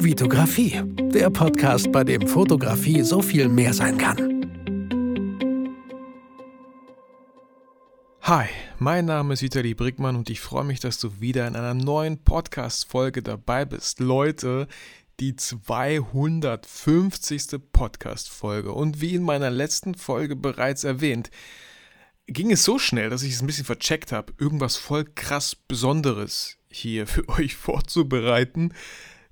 Vitografie, der Podcast, bei dem Fotografie so viel mehr sein kann. Hi, mein Name ist Vitali Brickmann und ich freue mich, dass du wieder in einer neuen Podcast-Folge dabei bist. Leute, die 250. Podcast-Folge. Und wie in meiner letzten Folge bereits erwähnt, ging es so schnell, dass ich es ein bisschen vercheckt habe, irgendwas voll krass Besonderes hier für euch vorzubereiten.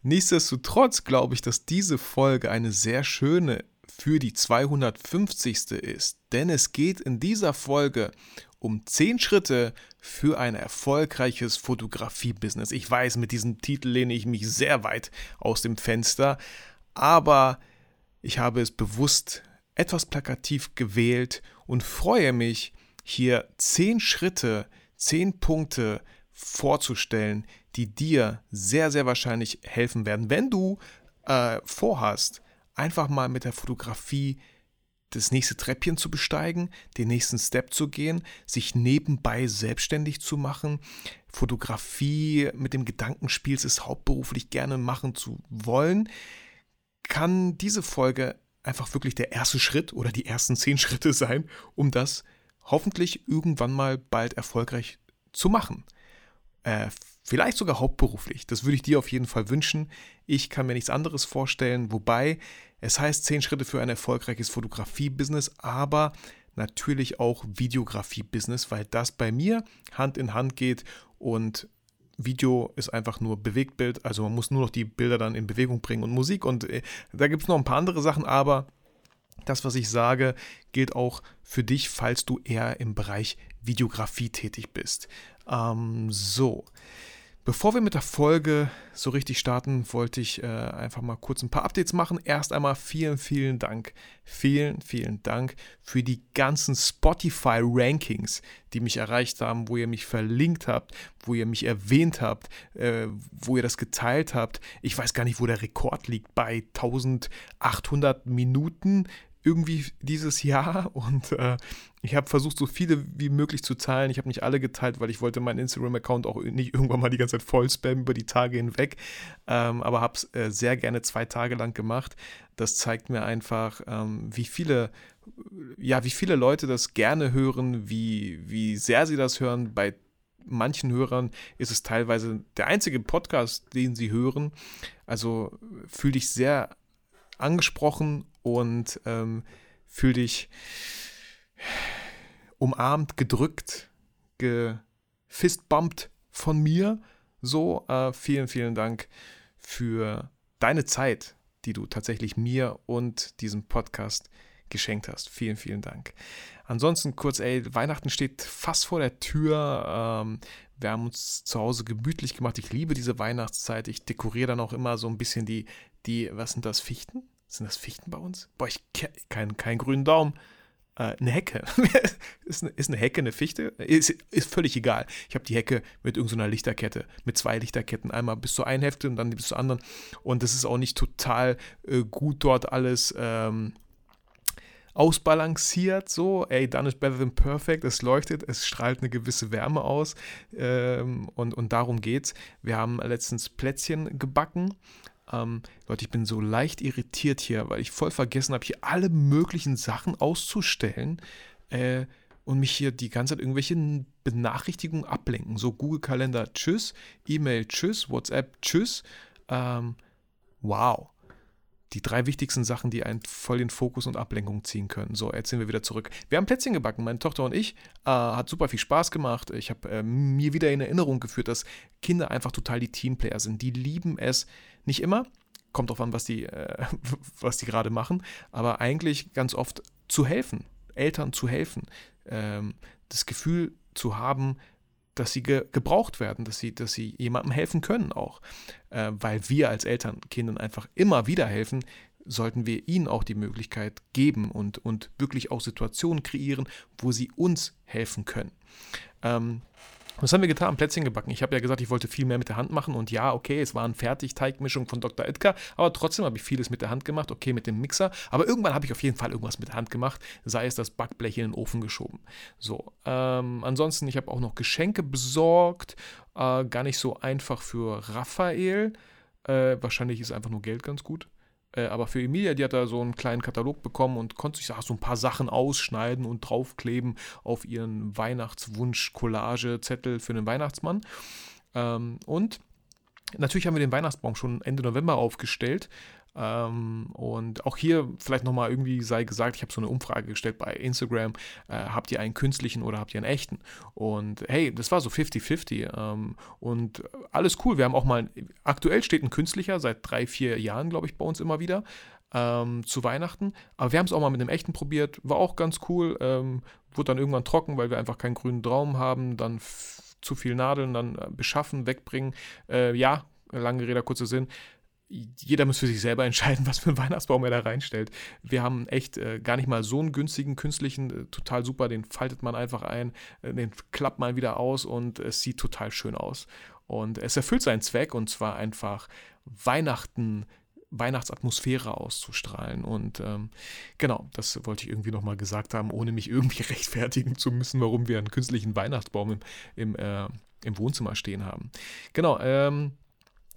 Nichtsdestotrotz glaube ich, dass diese Folge eine sehr schöne für die 250. ist, denn es geht in dieser Folge um 10 Schritte für ein erfolgreiches Fotografie-Business. Ich weiß, mit diesem Titel lehne ich mich sehr weit aus dem Fenster, aber ich habe es bewusst etwas plakativ gewählt und freue mich, hier 10 Schritte, 10 Punkte vorzustellen, die dir sehr, sehr wahrscheinlich helfen werden, wenn du äh, vorhast, einfach mal mit der Fotografie das nächste Treppchen zu besteigen, den nächsten Step zu gehen, sich nebenbei selbstständig zu machen, Fotografie mit dem Gedankenspiel, es hauptberuflich gerne machen zu wollen, kann diese Folge einfach wirklich der erste Schritt oder die ersten zehn Schritte sein, um das hoffentlich irgendwann mal bald erfolgreich zu machen. Äh, vielleicht sogar hauptberuflich. Das würde ich dir auf jeden Fall wünschen. Ich kann mir nichts anderes vorstellen, wobei es heißt 10 Schritte für ein erfolgreiches Fotografie-Business, aber natürlich auch Videografie-Business, weil das bei mir Hand in Hand geht und Video ist einfach nur Bewegtbild, also man muss nur noch die Bilder dann in Bewegung bringen und Musik und äh, da gibt es noch ein paar andere Sachen, aber das, was ich sage, gilt auch für dich, falls du eher im Bereich Videografie tätig bist. Ähm, so. Bevor wir mit der Folge so richtig starten, wollte ich äh, einfach mal kurz ein paar Updates machen. Erst einmal vielen, vielen Dank, vielen, vielen Dank für die ganzen Spotify-Rankings, die mich erreicht haben, wo ihr mich verlinkt habt, wo ihr mich erwähnt habt, äh, wo ihr das geteilt habt. Ich weiß gar nicht, wo der Rekord liegt, bei 1800 Minuten irgendwie dieses Jahr und äh, ich habe versucht, so viele wie möglich zu teilen. Ich habe nicht alle geteilt, weil ich wollte meinen Instagram-Account auch nicht irgendwann mal die ganze Zeit voll spammen über die Tage hinweg, ähm, aber habe es äh, sehr gerne zwei Tage lang gemacht. Das zeigt mir einfach, ähm, wie viele ja, wie viele Leute das gerne hören, wie, wie sehr sie das hören. Bei manchen Hörern ist es teilweise der einzige Podcast, den sie hören. Also fühle dich sehr angesprochen und ähm, fühl dich umarmt, gedrückt, gefistbumpt von mir. So, äh, vielen, vielen Dank für deine Zeit, die du tatsächlich mir und diesem Podcast geschenkt hast. Vielen, vielen Dank. Ansonsten kurz, ey, Weihnachten steht fast vor der Tür. Ähm, wir haben uns zu Hause gemütlich gemacht. Ich liebe diese Weihnachtszeit. Ich dekoriere dann auch immer so ein bisschen die, die, was sind das, Fichten? Sind das Fichten bei uns? Boah, ich keinen kein grünen Daumen. Äh, eine Hecke. ist, eine, ist eine Hecke eine Fichte? Ist, ist völlig egal. Ich habe die Hecke mit irgendeiner Lichterkette, mit zwei Lichterketten, einmal bis zur einen Hälfte und dann bis zur anderen. Und das ist auch nicht total äh, gut dort alles ähm, ausbalanciert, so, ey, done is better than perfect, es leuchtet, es strahlt eine gewisse Wärme aus ähm, und, und darum geht's. Wir haben letztens Plätzchen gebacken ähm, Leute, ich bin so leicht irritiert hier, weil ich voll vergessen habe, hier alle möglichen Sachen auszustellen äh, und mich hier die ganze Zeit irgendwelche Benachrichtigungen ablenken. So Google-Kalender, tschüss, E-Mail, tschüss, WhatsApp, tschüss. Ähm, wow die drei wichtigsten Sachen, die einen voll den Fokus und Ablenkung ziehen können. So, jetzt sind wir wieder zurück. Wir haben Plätzchen gebacken, meine Tochter und ich. Äh, hat super viel Spaß gemacht. Ich habe äh, mir wieder in Erinnerung geführt, dass Kinder einfach total die Teamplayer sind. Die lieben es nicht immer. Kommt drauf an, was die, äh, die gerade machen. Aber eigentlich ganz oft zu helfen. Eltern zu helfen. Ähm, das Gefühl zu haben, dass sie ge gebraucht werden, dass sie, dass sie jemandem helfen können auch. Äh, weil wir als Eltern Kindern einfach immer wieder helfen, sollten wir ihnen auch die Möglichkeit geben und, und wirklich auch Situationen kreieren, wo sie uns helfen können. Ähm, was haben wir getan? Plätzchen gebacken. Ich habe ja gesagt, ich wollte viel mehr mit der Hand machen und ja, okay, es waren Fertigteigmischungen von Dr. Edgar, aber trotzdem habe ich vieles mit der Hand gemacht, okay, mit dem Mixer, aber irgendwann habe ich auf jeden Fall irgendwas mit der Hand gemacht, sei es das Backblech in den Ofen geschoben. So, ähm, ansonsten, ich habe auch noch Geschenke besorgt, äh, gar nicht so einfach für Raphael. Äh, wahrscheinlich ist einfach nur Geld ganz gut. Äh, aber für Emilia, die hat da so einen kleinen Katalog bekommen und konnte sich so ein paar Sachen ausschneiden und draufkleben auf ihren Weihnachtswunsch-Collage-Zettel für den Weihnachtsmann. Ähm, und natürlich haben wir den Weihnachtsbaum schon Ende November aufgestellt. Ähm, und auch hier vielleicht nochmal irgendwie sei gesagt, ich habe so eine Umfrage gestellt bei Instagram, äh, habt ihr einen künstlichen oder habt ihr einen echten? Und hey, das war so 50-50 ähm, und alles cool. Wir haben auch mal, aktuell steht ein künstlicher, seit drei, vier Jahren, glaube ich, bei uns immer wieder. Ähm, zu Weihnachten. Aber wir haben es auch mal mit einem echten probiert, war auch ganz cool. Ähm, wurde dann irgendwann trocken, weil wir einfach keinen grünen Traum haben. Dann zu viel Nadeln, dann äh, beschaffen, wegbringen. Äh, ja, lange Rede, kurzer Sinn jeder muss für sich selber entscheiden, was für einen Weihnachtsbaum er da reinstellt. Wir haben echt äh, gar nicht mal so einen günstigen, künstlichen, äh, total super, den faltet man einfach ein, äh, den klappt man wieder aus und es sieht total schön aus. Und es erfüllt seinen Zweck und zwar einfach Weihnachten, Weihnachtsatmosphäre auszustrahlen. Und ähm, genau, das wollte ich irgendwie nochmal gesagt haben, ohne mich irgendwie rechtfertigen zu müssen, warum wir einen künstlichen Weihnachtsbaum im, im, äh, im Wohnzimmer stehen haben. Genau, ähm,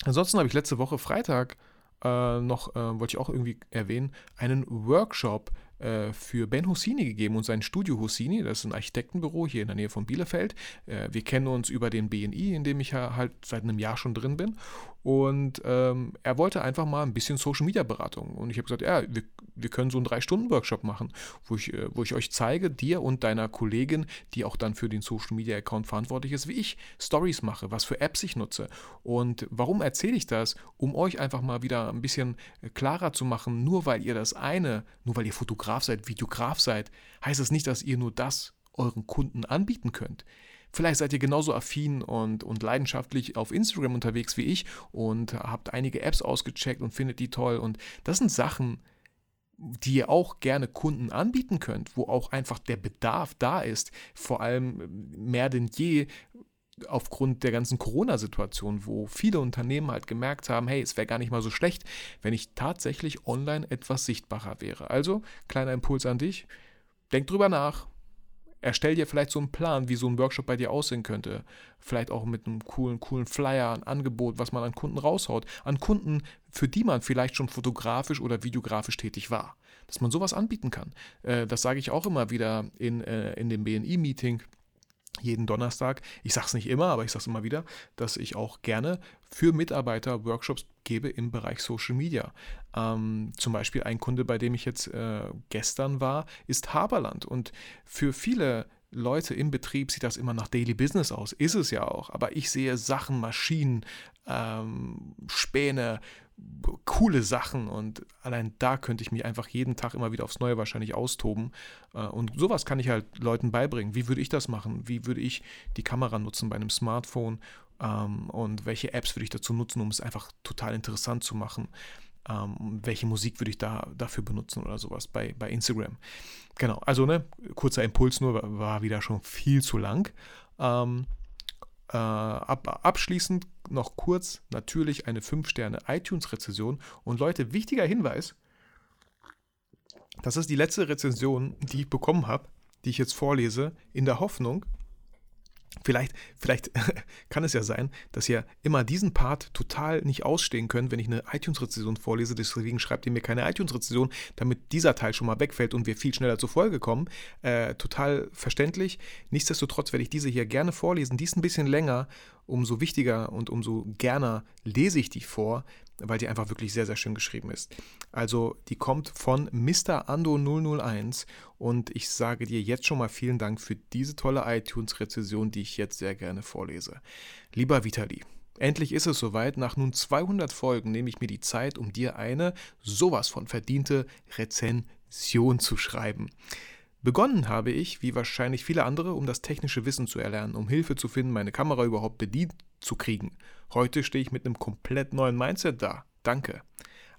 Ansonsten habe ich letzte Woche Freitag äh, noch, äh, wollte ich auch irgendwie erwähnen, einen Workshop äh, für Ben Hussini gegeben und sein Studio Hussini. Das ist ein Architektenbüro hier in der Nähe von Bielefeld. Äh, wir kennen uns über den BNI, in dem ich ja halt seit einem Jahr schon drin bin. Und ähm, er wollte einfach mal ein bisschen Social Media Beratung. Und ich habe gesagt, ja, wir, wir können so einen Drei-Stunden-Workshop machen, wo ich, äh, wo ich euch zeige, dir und deiner Kollegin, die auch dann für den Social Media Account verantwortlich ist, wie ich Stories mache, was für Apps ich nutze. Und warum erzähle ich das? Um euch einfach mal wieder ein bisschen äh, klarer zu machen, nur weil ihr das eine, nur weil ihr Fotograf seid, Videograf seid, heißt das nicht, dass ihr nur das euren Kunden anbieten könnt. Vielleicht seid ihr genauso affin und, und leidenschaftlich auf Instagram unterwegs wie ich und habt einige Apps ausgecheckt und findet die toll. Und das sind Sachen, die ihr auch gerne Kunden anbieten könnt, wo auch einfach der Bedarf da ist, vor allem mehr denn je aufgrund der ganzen Corona-Situation, wo viele Unternehmen halt gemerkt haben, hey, es wäre gar nicht mal so schlecht, wenn ich tatsächlich online etwas sichtbarer wäre. Also, kleiner Impuls an dich, denk drüber nach, erstell dir vielleicht so einen Plan, wie so ein Workshop bei dir aussehen könnte. Vielleicht auch mit einem coolen, coolen Flyer, ein Angebot, was man an Kunden raushaut. An Kunden, für die man vielleicht schon fotografisch oder videografisch tätig war. Dass man sowas anbieten kann. Äh, das sage ich auch immer wieder in, äh, in dem BNI-Meeting jeden Donnerstag, ich sage es nicht immer, aber ich sage es immer wieder, dass ich auch gerne für Mitarbeiter Workshops gebe im Bereich Social Media. Ähm, zum Beispiel ein Kunde, bei dem ich jetzt äh, gestern war, ist Haberland. Und für viele Leute im Betrieb sieht das immer nach Daily Business aus. Ist es ja auch. Aber ich sehe Sachen, Maschinen, ähm, Späne, coole Sachen und allein da könnte ich mich einfach jeden Tag immer wieder aufs Neue wahrscheinlich austoben. Äh, und sowas kann ich halt Leuten beibringen. Wie würde ich das machen? Wie würde ich die Kamera nutzen bei einem Smartphone? Ähm, und welche Apps würde ich dazu nutzen, um es einfach total interessant zu machen? Ähm, welche Musik würde ich da dafür benutzen oder sowas bei, bei Instagram? Genau, also ne, kurzer Impuls nur, war wieder schon viel zu lang. Ähm, äh, ab, abschließend noch kurz natürlich eine 5-Sterne iTunes-Rezession. Und Leute, wichtiger Hinweis, das ist die letzte Rezension, die ich bekommen habe, die ich jetzt vorlese, in der Hoffnung, Vielleicht, vielleicht kann es ja sein, dass ihr immer diesen Part total nicht ausstehen könnt, wenn ich eine iTunes-Rezession vorlese. Deswegen schreibt ihr mir keine iTunes-Rezession, damit dieser Teil schon mal wegfällt und wir viel schneller zur Folge kommen. Äh, total verständlich. Nichtsdestotrotz werde ich diese hier gerne vorlesen. Die ist ein bisschen länger. Umso wichtiger und umso gerne lese ich die vor, weil die einfach wirklich sehr, sehr schön geschrieben ist. Also die kommt von Mr. Ando 001 und ich sage dir jetzt schon mal vielen Dank für diese tolle iTunes-Rezession, die ich jetzt sehr gerne vorlese. Lieber Vitali, Endlich ist es soweit. Nach nun 200 Folgen nehme ich mir die Zeit, um dir eine sowas von verdiente Rezension zu schreiben. Begonnen habe ich, wie wahrscheinlich viele andere, um das technische Wissen zu erlernen, um Hilfe zu finden, meine Kamera überhaupt bedient zu kriegen. Heute stehe ich mit einem komplett neuen Mindset da. Danke.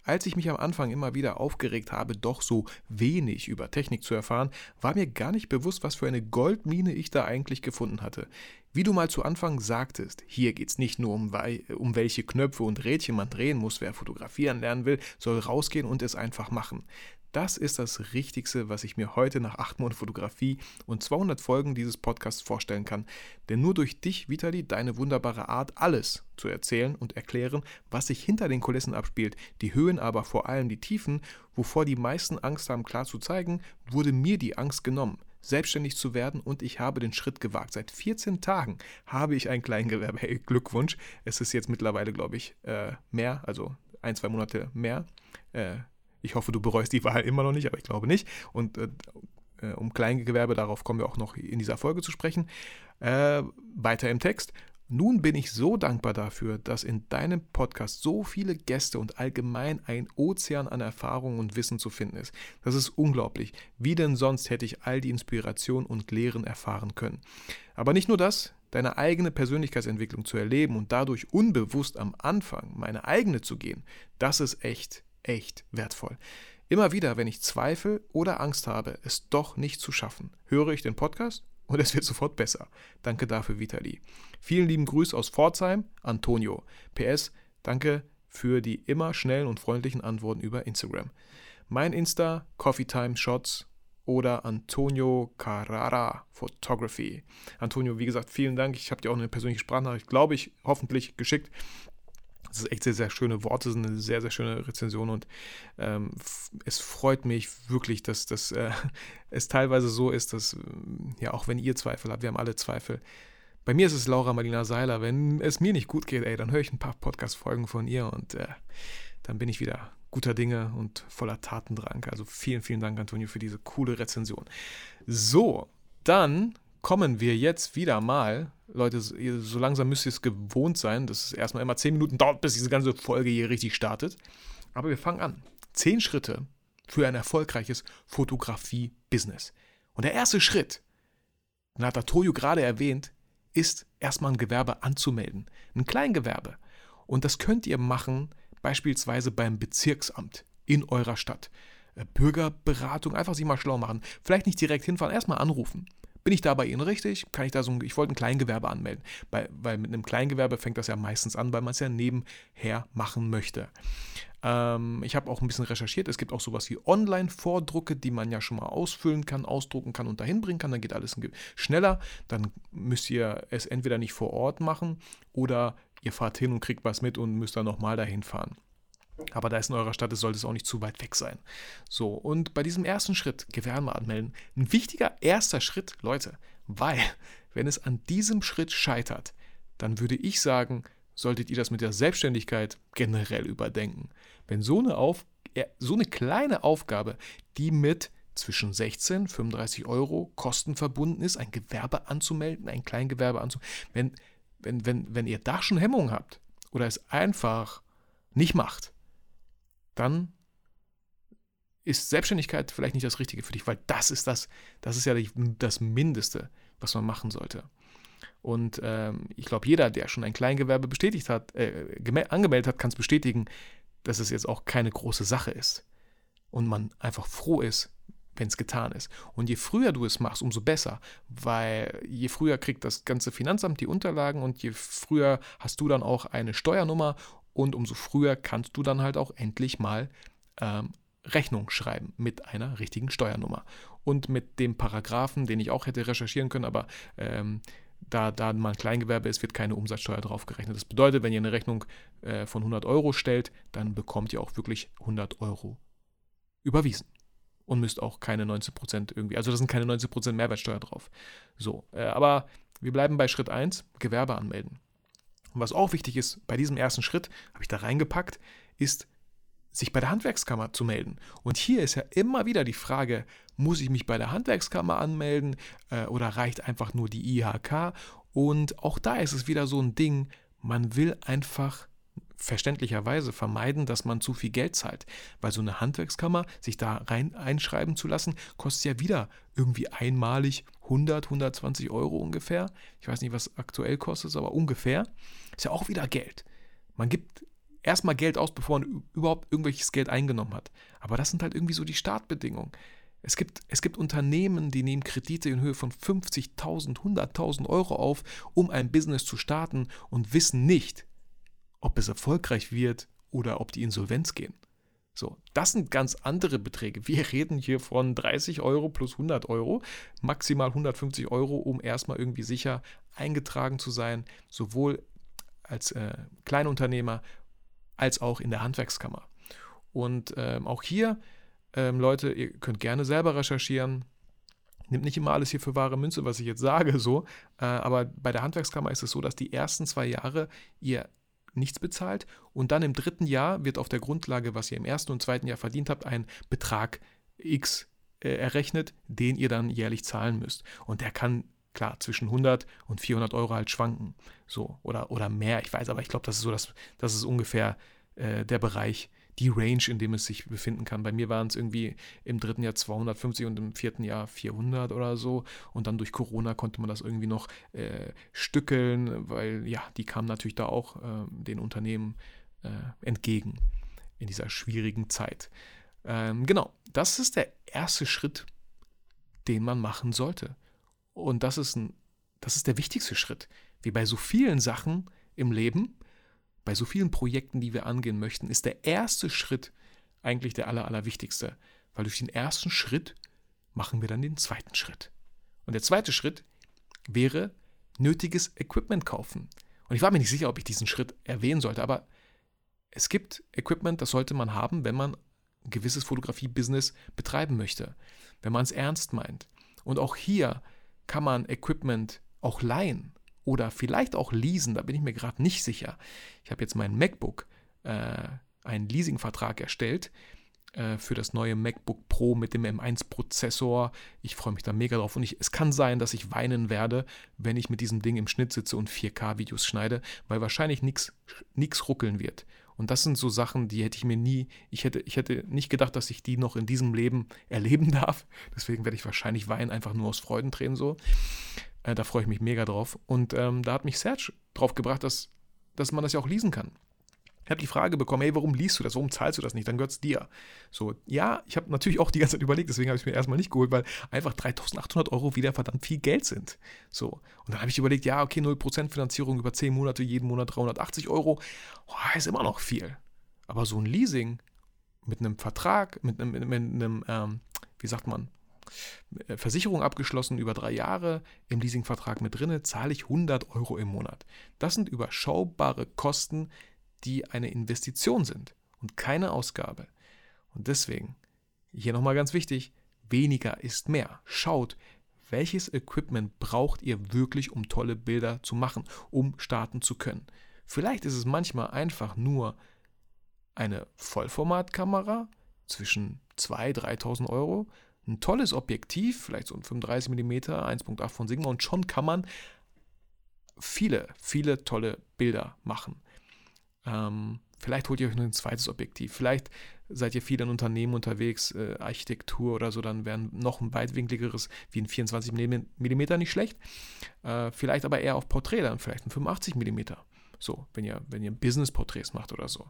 Als ich mich am Anfang immer wieder aufgeregt habe, doch so wenig über Technik zu erfahren, war mir gar nicht bewusst, was für eine Goldmine ich da eigentlich gefunden hatte. Wie du mal zu Anfang sagtest, hier geht es nicht nur um, um welche Knöpfe und Rädchen man drehen muss, wer fotografieren lernen will, soll rausgehen und es einfach machen. Das ist das Richtigste, was ich mir heute nach acht Monaten Fotografie und 200 Folgen dieses Podcasts vorstellen kann. Denn nur durch dich, Vitali, deine wunderbare Art, alles zu erzählen und erklären, was sich hinter den Kulissen abspielt, die Höhen, aber vor allem die Tiefen, wovor die meisten Angst haben, klar zu zeigen, wurde mir die Angst genommen selbstständig zu werden und ich habe den Schritt gewagt. Seit 14 Tagen habe ich ein Kleingewerbe. Hey, Glückwunsch. Es ist jetzt mittlerweile, glaube ich, äh, mehr, also ein, zwei Monate mehr. Ich hoffe, du bereust die Wahl immer noch nicht, aber ich glaube nicht. Und äh, äh, um Kleingewerbe, darauf kommen wir auch noch in dieser Folge zu sprechen. Äh, weiter im Text. Nun bin ich so dankbar dafür, dass in deinem Podcast so viele Gäste und allgemein ein Ozean an Erfahrungen und Wissen zu finden ist. Das ist unglaublich. Wie denn sonst hätte ich all die Inspiration und Lehren erfahren können. Aber nicht nur das, deine eigene Persönlichkeitsentwicklung zu erleben und dadurch unbewusst am Anfang meine eigene zu gehen, das ist echt echt wertvoll. Immer wieder, wenn ich Zweifel oder Angst habe, es doch nicht zu schaffen, höre ich den Podcast und es wird sofort besser. Danke dafür, Vitali. Vielen lieben Grüß aus Pforzheim, Antonio. PS, danke für die immer schnellen und freundlichen Antworten über Instagram. Mein Insta, Coffee Time Shots oder Antonio Carrara Photography. Antonio, wie gesagt, vielen Dank. Ich habe dir auch eine persönliche Sprachnachricht, glaube ich, hoffentlich geschickt. Das ist echt sehr, sehr schöne Worte, sind eine sehr, sehr schöne Rezension und ähm, es freut mich wirklich, dass, dass äh, es teilweise so ist, dass, ja, auch wenn ihr Zweifel habt, wir haben alle Zweifel. Bei mir ist es Laura Marlina Seiler. Wenn es mir nicht gut geht, ey, dann höre ich ein paar Podcast-Folgen von ihr und äh, dann bin ich wieder guter Dinge und voller Tatendrang. Also vielen, vielen Dank, Antonio, für diese coole Rezension. So, dann kommen wir jetzt wieder mal, Leute, so langsam müsst ihr es gewohnt sein, dass es erstmal immer 10 Minuten dauert, bis diese ganze Folge hier richtig startet. Aber wir fangen an. 10 Schritte für ein erfolgreiches Fotografie-Business. Und der erste Schritt, den hat Toyo gerade erwähnt, ist erstmal ein Gewerbe anzumelden. Ein Kleingewerbe. Und das könnt ihr machen, beispielsweise beim Bezirksamt in eurer Stadt. Äh, Bürgerberatung, einfach sich mal schlau machen. Vielleicht nicht direkt hinfahren, erstmal anrufen. Bin ich da bei Ihnen richtig? Kann ich da so ein, ich wollte ein Kleingewerbe anmelden, weil, weil mit einem Kleingewerbe fängt das ja meistens an, weil man es ja nebenher machen möchte. Ähm, ich habe auch ein bisschen recherchiert. Es gibt auch sowas wie Online-Vordrucke, die man ja schon mal ausfüllen kann, ausdrucken kann und dahin bringen kann. Dann geht alles schneller. Dann müsst ihr es entweder nicht vor Ort machen oder ihr fahrt hin und kriegt was mit und müsst dann nochmal dahin fahren. Aber da es in eurer Stadt ist, sollte es auch nicht zu weit weg sein. So, und bei diesem ersten Schritt, Gewerbe anmelden, ein wichtiger erster Schritt, Leute, weil, wenn es an diesem Schritt scheitert, dann würde ich sagen, solltet ihr das mit der Selbstständigkeit generell überdenken. Wenn so eine, Auf so eine kleine Aufgabe, die mit zwischen 16 und 35 Euro Kosten verbunden ist, ein Gewerbe anzumelden, ein Kleingewerbe anzumelden, wenn, wenn, wenn, wenn ihr da schon Hemmungen habt oder es einfach nicht macht, dann ist Selbstständigkeit vielleicht nicht das Richtige für dich, weil das ist das, das ist ja das Mindeste, was man machen sollte. Und ähm, ich glaube, jeder, der schon ein Kleingewerbe bestätigt hat, äh, angemeldet hat, kann es bestätigen, dass es jetzt auch keine große Sache ist. Und man einfach froh ist, wenn es getan ist. Und je früher du es machst, umso besser, weil je früher kriegt das ganze Finanzamt die Unterlagen und je früher hast du dann auch eine Steuernummer und umso früher kannst du dann halt auch endlich mal ähm, Rechnung schreiben mit einer richtigen Steuernummer. Und mit dem Paragraphen, den ich auch hätte recherchieren können, aber ähm, da, da mal ein Kleingewerbe ist, wird keine Umsatzsteuer drauf gerechnet. Das bedeutet, wenn ihr eine Rechnung äh, von 100 Euro stellt, dann bekommt ihr auch wirklich 100 Euro überwiesen. Und müsst auch keine 19% irgendwie, also da sind keine 19% Mehrwertsteuer drauf. So, äh, aber wir bleiben bei Schritt 1, Gewerbe anmelden. Und was auch wichtig ist, bei diesem ersten Schritt, habe ich da reingepackt, ist, sich bei der Handwerkskammer zu melden. Und hier ist ja immer wieder die Frage, muss ich mich bei der Handwerkskammer anmelden äh, oder reicht einfach nur die IHK? Und auch da ist es wieder so ein Ding, man will einfach verständlicherweise vermeiden, dass man zu viel Geld zahlt. Weil so eine Handwerkskammer, sich da rein einschreiben zu lassen, kostet ja wieder irgendwie einmalig 100, 120 Euro ungefähr. Ich weiß nicht, was aktuell kostet, aber ungefähr. Ist ja auch wieder Geld. Man gibt erstmal Geld aus, bevor man überhaupt irgendwelches Geld eingenommen hat. Aber das sind halt irgendwie so die Startbedingungen. Es gibt, es gibt Unternehmen, die nehmen Kredite in Höhe von 50.000, 100.000 Euro auf, um ein Business zu starten und wissen nicht, ob es erfolgreich wird oder ob die Insolvenz gehen. So, das sind ganz andere Beträge. Wir reden hier von 30 Euro plus 100 Euro, maximal 150 Euro, um erstmal irgendwie sicher eingetragen zu sein, sowohl als äh, Kleinunternehmer als auch in der Handwerkskammer. Und ähm, auch hier, ähm, Leute, ihr könnt gerne selber recherchieren. Nimmt nicht immer alles hier für wahre Münze, was ich jetzt sage, so. Äh, aber bei der Handwerkskammer ist es so, dass die ersten zwei Jahre ihr nichts bezahlt und dann im dritten Jahr wird auf der Grundlage, was ihr im ersten und zweiten Jahr verdient habt, ein Betrag X äh, errechnet, den ihr dann jährlich zahlen müsst. Und der kann klar zwischen 100 und 400 Euro halt schwanken, so oder oder mehr. Ich weiß, aber ich glaube, das ist so, das, das ist ungefähr äh, der Bereich, die Range, in dem es sich befinden kann. Bei mir waren es irgendwie im dritten Jahr 250 und im vierten Jahr 400 oder so. Und dann durch Corona konnte man das irgendwie noch äh, stückeln, weil ja, die kamen natürlich da auch äh, den Unternehmen äh, entgegen in dieser schwierigen Zeit. Ähm, genau, das ist der erste Schritt, den man machen sollte. Und das ist, ein, das ist der wichtigste Schritt. Wie bei so vielen Sachen im Leben bei so vielen Projekten, die wir angehen möchten, ist der erste Schritt eigentlich der aller, allerwichtigste. Weil durch den ersten Schritt machen wir dann den zweiten Schritt. Und der zweite Schritt wäre nötiges Equipment kaufen. Und ich war mir nicht sicher, ob ich diesen Schritt erwähnen sollte, aber es gibt Equipment, das sollte man haben, wenn man ein gewisses Fotografie-Business betreiben möchte, wenn man es ernst meint. Und auch hier kann man Equipment auch leihen oder vielleicht auch leasen, da bin ich mir gerade nicht sicher. Ich habe jetzt mein MacBook äh, einen Leasingvertrag erstellt äh, für das neue MacBook Pro mit dem M1-Prozessor. Ich freue mich da mega drauf und ich, es kann sein, dass ich weinen werde, wenn ich mit diesem Ding im Schnitt sitze und 4K-Videos schneide, weil wahrscheinlich nichts ruckeln wird. Und das sind so Sachen, die hätte ich mir nie, ich hätte, ich hätte nicht gedacht, dass ich die noch in diesem Leben erleben darf. Deswegen werde ich wahrscheinlich weinen, einfach nur aus Freudentränen so. Äh, da freue ich mich mega drauf. Und ähm, da hat mich Serge drauf gebracht, dass, dass man das ja auch lesen kann. Ich habe die Frage bekommen, hey, warum liest du das? Warum zahlst du das nicht? Dann gehört es dir. So, ja, ich habe natürlich auch die ganze Zeit überlegt, deswegen habe ich es mir erstmal nicht geholt, weil einfach 3800 Euro wieder verdammt viel Geld sind. So, und dann habe ich überlegt, ja, okay, 0% Finanzierung über 10 Monate, jeden Monat 380 Euro, oh, ist immer noch viel. Aber so ein Leasing mit einem Vertrag, mit einem, mit einem ähm, wie sagt man, Versicherung abgeschlossen über drei Jahre, im Leasingvertrag mit drinne, zahle ich 100 Euro im Monat. Das sind überschaubare Kosten, die eine Investition sind und keine Ausgabe. Und deswegen, hier nochmal ganz wichtig, weniger ist mehr. Schaut, welches Equipment braucht ihr wirklich, um tolle Bilder zu machen, um starten zu können. Vielleicht ist es manchmal einfach nur eine Vollformatkamera zwischen 2.000, 3.000 Euro ein tolles Objektiv, vielleicht so ein 35 mm, 1.8 von Sigma und schon kann man viele, viele tolle Bilder machen. Ähm, vielleicht holt ihr euch noch ein zweites Objektiv. Vielleicht seid ihr viel in Unternehmen unterwegs, äh, Architektur oder so, dann wäre noch ein weitwinkligeres wie ein 24 mm nicht schlecht. Äh, vielleicht aber eher auf Porträt, dann vielleicht ein 85 mm. So, wenn ihr, wenn ihr Business-Porträts macht oder so.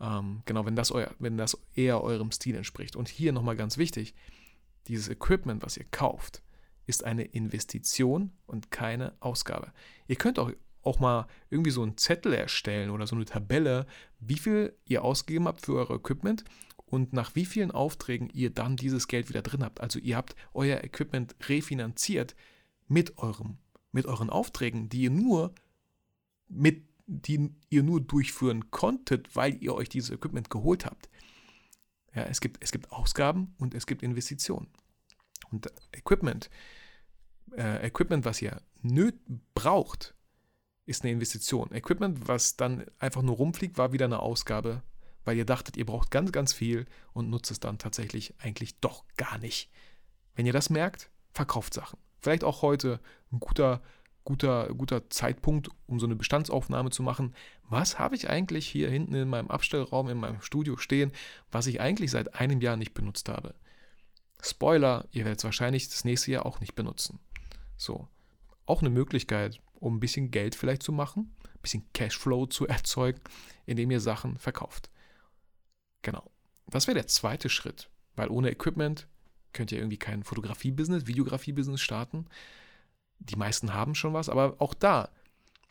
Ähm, genau, wenn das, euer, wenn das eher eurem Stil entspricht. Und hier nochmal ganz wichtig, dieses Equipment, was ihr kauft, ist eine Investition und keine Ausgabe. Ihr könnt auch, auch mal irgendwie so einen Zettel erstellen oder so eine Tabelle, wie viel ihr ausgegeben habt für euer Equipment und nach wie vielen Aufträgen ihr dann dieses Geld wieder drin habt. Also ihr habt euer Equipment refinanziert mit eurem mit euren Aufträgen, die ihr nur mit die ihr nur durchführen konntet, weil ihr euch dieses Equipment geholt habt. Ja, es, gibt, es gibt Ausgaben und es gibt Investitionen. Und Equipment, äh, Equipment, was ihr nöt braucht, ist eine Investition. Equipment, was dann einfach nur rumfliegt, war wieder eine Ausgabe, weil ihr dachtet, ihr braucht ganz, ganz viel und nutzt es dann tatsächlich eigentlich doch gar nicht. Wenn ihr das merkt, verkauft Sachen. Vielleicht auch heute ein guter guter, guter Zeitpunkt, um so eine Bestandsaufnahme zu machen. Was habe ich eigentlich hier hinten in meinem Abstellraum, in meinem Studio stehen, was ich eigentlich seit einem Jahr nicht benutzt habe? Spoiler, ihr werdet es wahrscheinlich das nächste Jahr auch nicht benutzen. So, auch eine Möglichkeit, um ein bisschen Geld vielleicht zu machen, ein bisschen Cashflow zu erzeugen, indem ihr Sachen verkauft. Genau. Das wäre der zweite Schritt, weil ohne Equipment könnt ihr irgendwie kein Fotografie-Business, Videografie-Business starten die meisten haben schon was, aber auch da,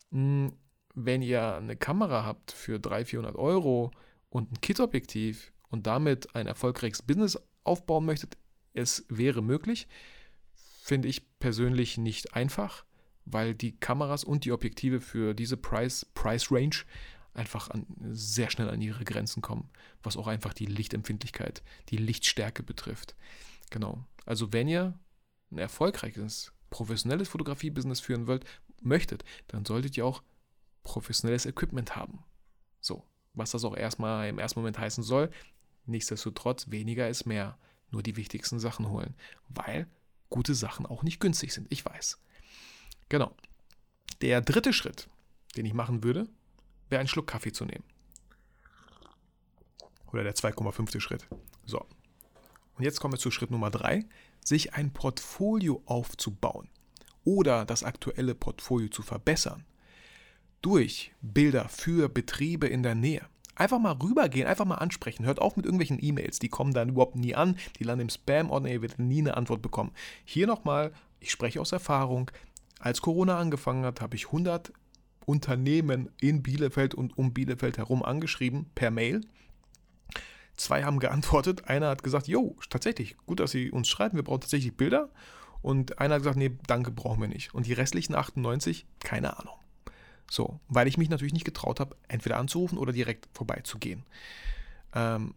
wenn ihr eine Kamera habt für 300, 400 Euro und ein Kit-Objektiv und damit ein erfolgreiches Business aufbauen möchtet, es wäre möglich. Finde ich persönlich nicht einfach, weil die Kameras und die Objektive für diese Price, Price Range einfach an, sehr schnell an ihre Grenzen kommen, was auch einfach die Lichtempfindlichkeit, die Lichtstärke betrifft. Genau. Also wenn ihr ein erfolgreiches, professionelles Fotografie-Business führen wollt, möchtet, dann solltet ihr auch professionelles Equipment haben. So, was das auch erstmal im ersten Moment heißen soll, nichtsdestotrotz weniger ist mehr. Nur die wichtigsten Sachen holen, weil gute Sachen auch nicht günstig sind. Ich weiß. Genau. Der dritte Schritt, den ich machen würde, wäre einen Schluck Kaffee zu nehmen. Oder der 2,5. Schritt. So. Und jetzt kommen wir zu Schritt Nummer 3, sich ein Portfolio aufzubauen oder das aktuelle Portfolio zu verbessern. Durch Bilder für Betriebe in der Nähe. Einfach mal rübergehen, einfach mal ansprechen. Hört auf mit irgendwelchen E-Mails, die kommen dann überhaupt nie an, die landen im Spam-Ordner, ihr werdet nie eine Antwort bekommen. Hier nochmal, ich spreche aus Erfahrung, als Corona angefangen hat, habe ich 100 Unternehmen in Bielefeld und um Bielefeld herum angeschrieben per Mail. Zwei haben geantwortet. Einer hat gesagt, jo, tatsächlich, gut, dass Sie uns schreiben, wir brauchen tatsächlich Bilder. Und einer hat gesagt, nee, danke, brauchen wir nicht. Und die restlichen 98, keine Ahnung. So, weil ich mich natürlich nicht getraut habe, entweder anzurufen oder direkt vorbeizugehen. Ähm,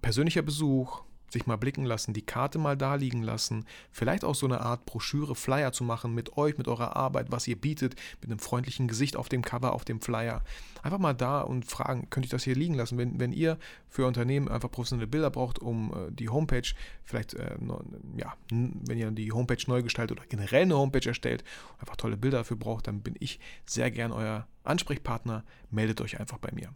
persönlicher Besuch, sich mal blicken lassen, die Karte mal da liegen lassen, vielleicht auch so eine Art Broschüre, Flyer zu machen mit euch, mit eurer Arbeit, was ihr bietet, mit einem freundlichen Gesicht auf dem Cover, auf dem Flyer. Einfach mal da und fragen, könnte ich das hier liegen lassen? Wenn, wenn ihr für Unternehmen einfach professionelle Bilder braucht, um äh, die Homepage, vielleicht, äh, ja, wenn ihr die Homepage neu gestaltet oder generell eine Homepage erstellt, einfach tolle Bilder dafür braucht, dann bin ich sehr gern euer Ansprechpartner. Meldet euch einfach bei mir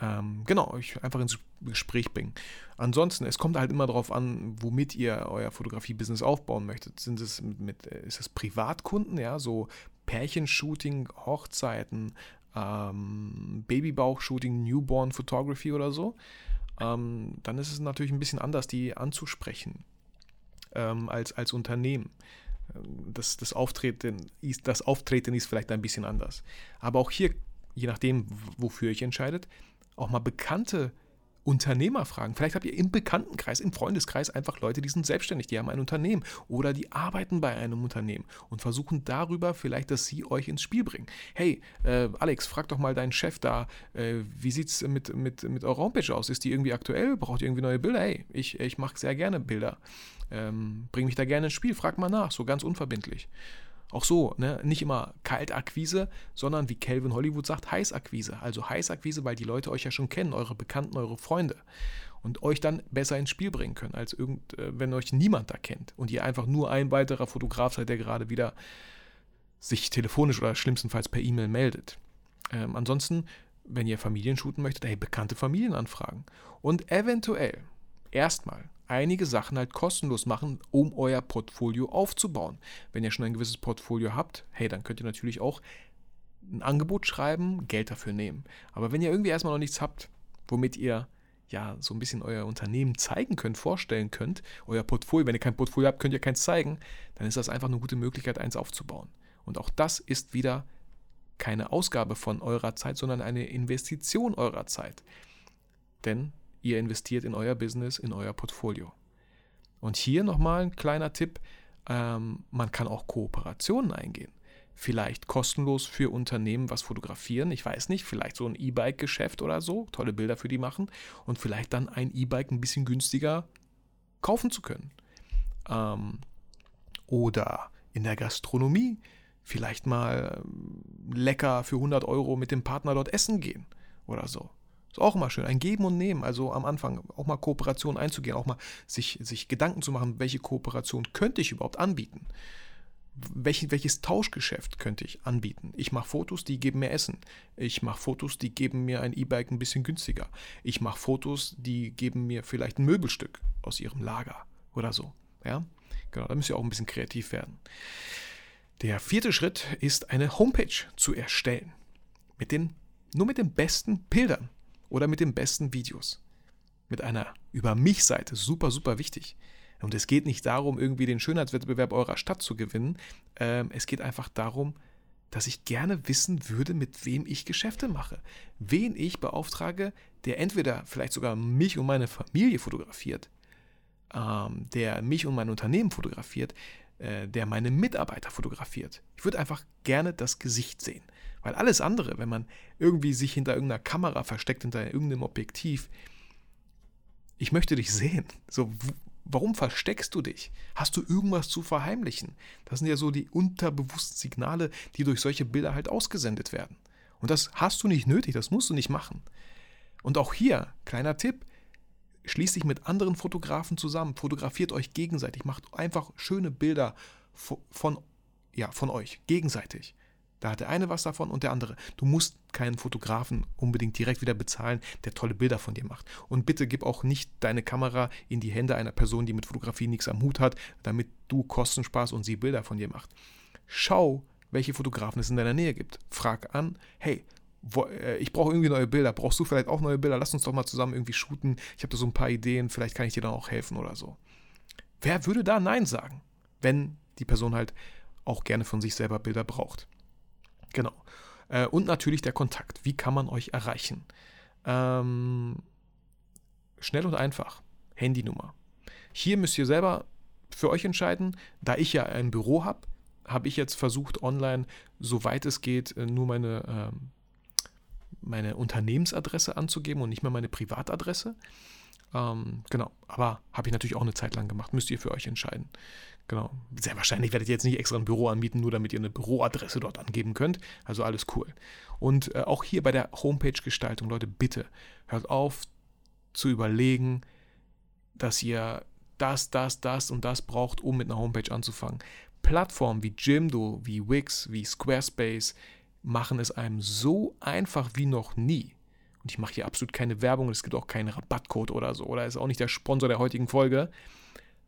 ähm, genau, euch einfach ins Gespräch bringen. Ansonsten, es kommt halt immer darauf an, womit ihr euer Fotografie-Business aufbauen möchtet. Sind es mit, mit, ist es Privatkunden, ja, so Pärchenshooting, Hochzeiten, ähm, Babybauch-Shooting, Newborn Photography oder so? Ähm, dann ist es natürlich ein bisschen anders, die anzusprechen ähm, als, als Unternehmen. Das, das, Auftreten ist, das Auftreten ist vielleicht ein bisschen anders. Aber auch hier, je nachdem, wofür ihr entscheidet, auch mal bekannte Unternehmer fragen. Vielleicht habt ihr im Bekanntenkreis, im Freundeskreis einfach Leute, die sind selbstständig, die haben ein Unternehmen oder die arbeiten bei einem Unternehmen und versuchen darüber vielleicht, dass sie euch ins Spiel bringen. Hey, äh, Alex, frag doch mal deinen Chef da, äh, wie sieht es mit, mit, mit eurer Homepage aus? Ist die irgendwie aktuell? Braucht ihr irgendwie neue Bilder? Hey, ich, ich mache sehr gerne Bilder. Ähm, bring mich da gerne ins Spiel, frag mal nach, so ganz unverbindlich. Auch so, ne? nicht immer Kaltakquise, sondern wie Calvin Hollywood sagt, Heißakquise. Also Heißakquise, weil die Leute euch ja schon kennen, eure Bekannten, eure Freunde. Und euch dann besser ins Spiel bringen können, als irgend, äh, wenn euch niemand da kennt und ihr einfach nur ein weiterer Fotograf seid, der gerade wieder sich telefonisch oder schlimmstenfalls per E-Mail meldet. Ähm, ansonsten, wenn ihr Familien shooten möchtet, hey, bekannte Familien anfragen. Und eventuell erstmal einige Sachen halt kostenlos machen, um euer Portfolio aufzubauen. Wenn ihr schon ein gewisses Portfolio habt, hey, dann könnt ihr natürlich auch ein Angebot schreiben, Geld dafür nehmen. Aber wenn ihr irgendwie erstmal noch nichts habt, womit ihr ja so ein bisschen euer Unternehmen zeigen könnt, vorstellen könnt, euer Portfolio, wenn ihr kein Portfolio habt, könnt ihr keins zeigen, dann ist das einfach eine gute Möglichkeit, eins aufzubauen. Und auch das ist wieder keine Ausgabe von eurer Zeit, sondern eine Investition eurer Zeit. Denn Ihr investiert in euer Business, in euer Portfolio. Und hier nochmal ein kleiner Tipp. Ähm, man kann auch Kooperationen eingehen. Vielleicht kostenlos für Unternehmen was fotografieren. Ich weiß nicht, vielleicht so ein E-Bike-Geschäft oder so, tolle Bilder für die machen und vielleicht dann ein E-Bike ein bisschen günstiger kaufen zu können. Ähm, oder in der Gastronomie vielleicht mal ähm, lecker für 100 Euro mit dem Partner dort essen gehen oder so. Ist auch immer schön. Ein Geben und Nehmen. Also am Anfang auch mal Kooperation einzugehen, auch mal sich, sich Gedanken zu machen, welche Kooperation könnte ich überhaupt anbieten. Welch, welches Tauschgeschäft könnte ich anbieten? Ich mache Fotos, die geben mir Essen. Ich mache Fotos, die geben mir ein E-Bike ein bisschen günstiger. Ich mache Fotos, die geben mir vielleicht ein Möbelstück aus ihrem Lager oder so. Ja, genau, da müsst ihr auch ein bisschen kreativ werden. Der vierte Schritt ist eine Homepage zu erstellen. Mit den, nur mit den besten Bildern oder mit den besten Videos. Mit einer Über mich Seite, super, super wichtig. Und es geht nicht darum, irgendwie den Schönheitswettbewerb eurer Stadt zu gewinnen. Ähm, es geht einfach darum, dass ich gerne wissen würde, mit wem ich Geschäfte mache. Wen ich beauftrage, der entweder vielleicht sogar mich und meine Familie fotografiert, ähm, der mich und mein Unternehmen fotografiert, äh, der meine Mitarbeiter fotografiert. Ich würde einfach gerne das Gesicht sehen. Weil alles andere, wenn man irgendwie sich hinter irgendeiner Kamera versteckt, hinter irgendeinem Objektiv, ich möchte dich sehen. So, warum versteckst du dich? Hast du irgendwas zu verheimlichen? Das sind ja so die unterbewussten Signale, die durch solche Bilder halt ausgesendet werden. Und das hast du nicht nötig, das musst du nicht machen. Und auch hier, kleiner Tipp, schließt dich mit anderen Fotografen zusammen, fotografiert euch gegenseitig, macht einfach schöne Bilder von, ja, von euch, gegenseitig. Da hat der eine was davon und der andere. Du musst keinen Fotografen unbedingt direkt wieder bezahlen, der tolle Bilder von dir macht. Und bitte gib auch nicht deine Kamera in die Hände einer Person, die mit Fotografie nichts am Hut hat, damit du Kosten sparst und sie Bilder von dir macht. Schau, welche Fotografen es in deiner Nähe gibt. Frag an, hey, äh, ich brauche irgendwie neue Bilder. Brauchst du vielleicht auch neue Bilder? Lass uns doch mal zusammen irgendwie shooten. Ich habe da so ein paar Ideen, vielleicht kann ich dir dann auch helfen oder so. Wer würde da Nein sagen, wenn die Person halt auch gerne von sich selber Bilder braucht? Genau. Äh, und natürlich der Kontakt. Wie kann man euch erreichen? Ähm, schnell und einfach. Handynummer. Hier müsst ihr selber für euch entscheiden. Da ich ja ein Büro habe, habe ich jetzt versucht, online, soweit es geht, äh, nur meine, ähm, meine Unternehmensadresse anzugeben und nicht mehr meine Privatadresse. Ähm, genau, aber habe ich natürlich auch eine Zeit lang gemacht. Müsst ihr für euch entscheiden. Genau. Sehr wahrscheinlich werdet ihr jetzt nicht extra ein Büro anmieten, nur damit ihr eine Büroadresse dort angeben könnt. Also alles cool. Und äh, auch hier bei der Homepage-Gestaltung, Leute, bitte hört auf zu überlegen, dass ihr das, das, das und das braucht, um mit einer Homepage anzufangen. Plattformen wie Jimdo, wie Wix, wie Squarespace machen es einem so einfach wie noch nie. Und ich mache hier absolut keine Werbung, es gibt auch keinen Rabattcode oder so, oder ist auch nicht der Sponsor der heutigen Folge.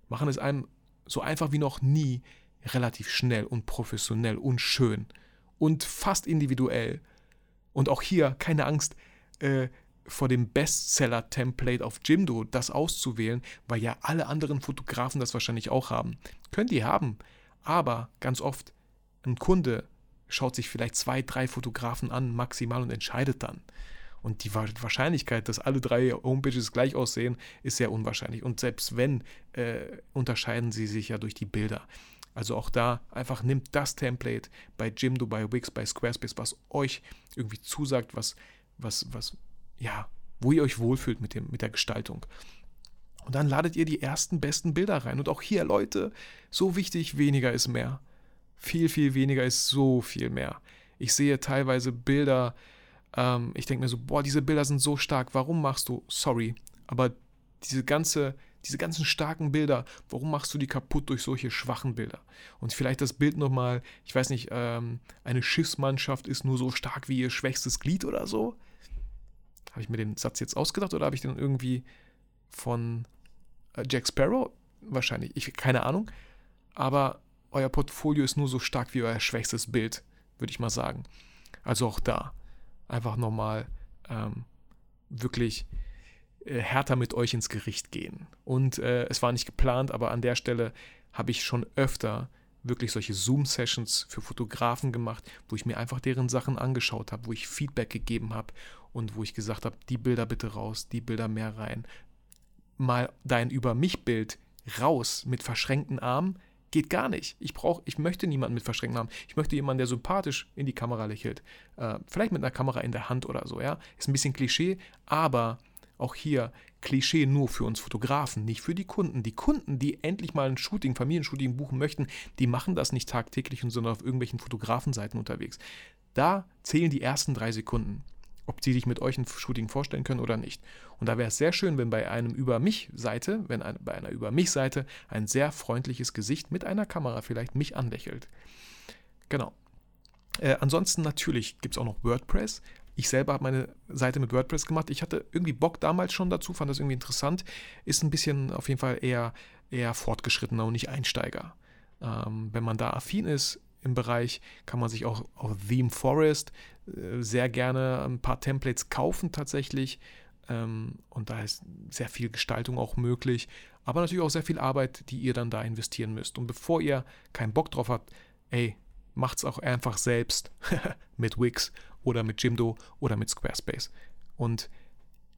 Machen es einem so einfach wie noch nie relativ schnell und professionell und schön und fast individuell. Und auch hier keine Angst äh, vor dem Bestseller-Template auf Jimdo das auszuwählen, weil ja alle anderen Fotografen das wahrscheinlich auch haben. Könnt ihr haben, aber ganz oft ein Kunde schaut sich vielleicht zwei, drei Fotografen an maximal und entscheidet dann. Und die Wahrscheinlichkeit, dass alle drei Homepages gleich aussehen, ist sehr unwahrscheinlich. Und selbst wenn, äh, unterscheiden sie sich ja durch die Bilder. Also auch da einfach nimmt das Template bei Jimdo, bei Wix, bei Squarespace, was euch irgendwie zusagt, was, was, was, ja, wo ihr euch wohlfühlt mit, dem, mit der Gestaltung. Und dann ladet ihr die ersten besten Bilder rein. Und auch hier, Leute, so wichtig, weniger ist mehr. Viel, viel weniger ist so viel mehr. Ich sehe teilweise Bilder, ähm, ich denke mir so, boah, diese Bilder sind so stark, warum machst du, sorry, aber diese ganze, diese ganzen starken Bilder, warum machst du die kaputt durch solche schwachen Bilder? Und vielleicht das Bild nochmal, ich weiß nicht, ähm, eine Schiffsmannschaft ist nur so stark wie ihr schwächstes Glied oder so? Habe ich mir den Satz jetzt ausgedacht oder habe ich den irgendwie von äh, Jack Sparrow? Wahrscheinlich, ich keine Ahnung. Aber euer Portfolio ist nur so stark wie euer schwächstes Bild, würde ich mal sagen. Also auch da einfach nochmal ähm, wirklich äh, härter mit euch ins Gericht gehen. Und äh, es war nicht geplant, aber an der Stelle habe ich schon öfter wirklich solche Zoom-Sessions für Fotografen gemacht, wo ich mir einfach deren Sachen angeschaut habe, wo ich Feedback gegeben habe und wo ich gesagt habe, die Bilder bitte raus, die Bilder mehr rein. Mal dein Über mich-Bild raus mit verschränkten Armen, Geht gar nicht. Ich brauche, ich möchte niemanden mit verschränkten Armen. Ich möchte jemanden, der sympathisch in die Kamera lächelt. Äh, vielleicht mit einer Kamera in der Hand oder so, ja. Ist ein bisschen Klischee, aber auch hier Klischee nur für uns Fotografen, nicht für die Kunden. Die Kunden, die endlich mal ein Shooting, Familienshooting buchen möchten, die machen das nicht tagtäglich und sind auf irgendwelchen Fotografenseiten unterwegs. Da zählen die ersten drei Sekunden ob sie sich mit euch ein Shooting vorstellen können oder nicht. Und da wäre es sehr schön, wenn bei einem Über mich-Seite, wenn ein, bei einer Über mich-Seite ein sehr freundliches Gesicht mit einer Kamera vielleicht mich anlächelt. Genau. Äh, ansonsten natürlich gibt es auch noch WordPress. Ich selber habe meine Seite mit WordPress gemacht. Ich hatte irgendwie Bock damals schon dazu, fand das irgendwie interessant. Ist ein bisschen auf jeden Fall eher, eher fortgeschrittener und nicht Einsteiger. Ähm, wenn man da affin ist, im Bereich kann man sich auch auf Theme Forest äh, sehr gerne ein paar Templates kaufen tatsächlich. Ähm, und da ist sehr viel Gestaltung auch möglich, aber natürlich auch sehr viel Arbeit, die ihr dann da investieren müsst. Und bevor ihr keinen Bock drauf habt, ey, macht's auch einfach selbst mit Wix oder mit Jimdo oder mit Squarespace. Und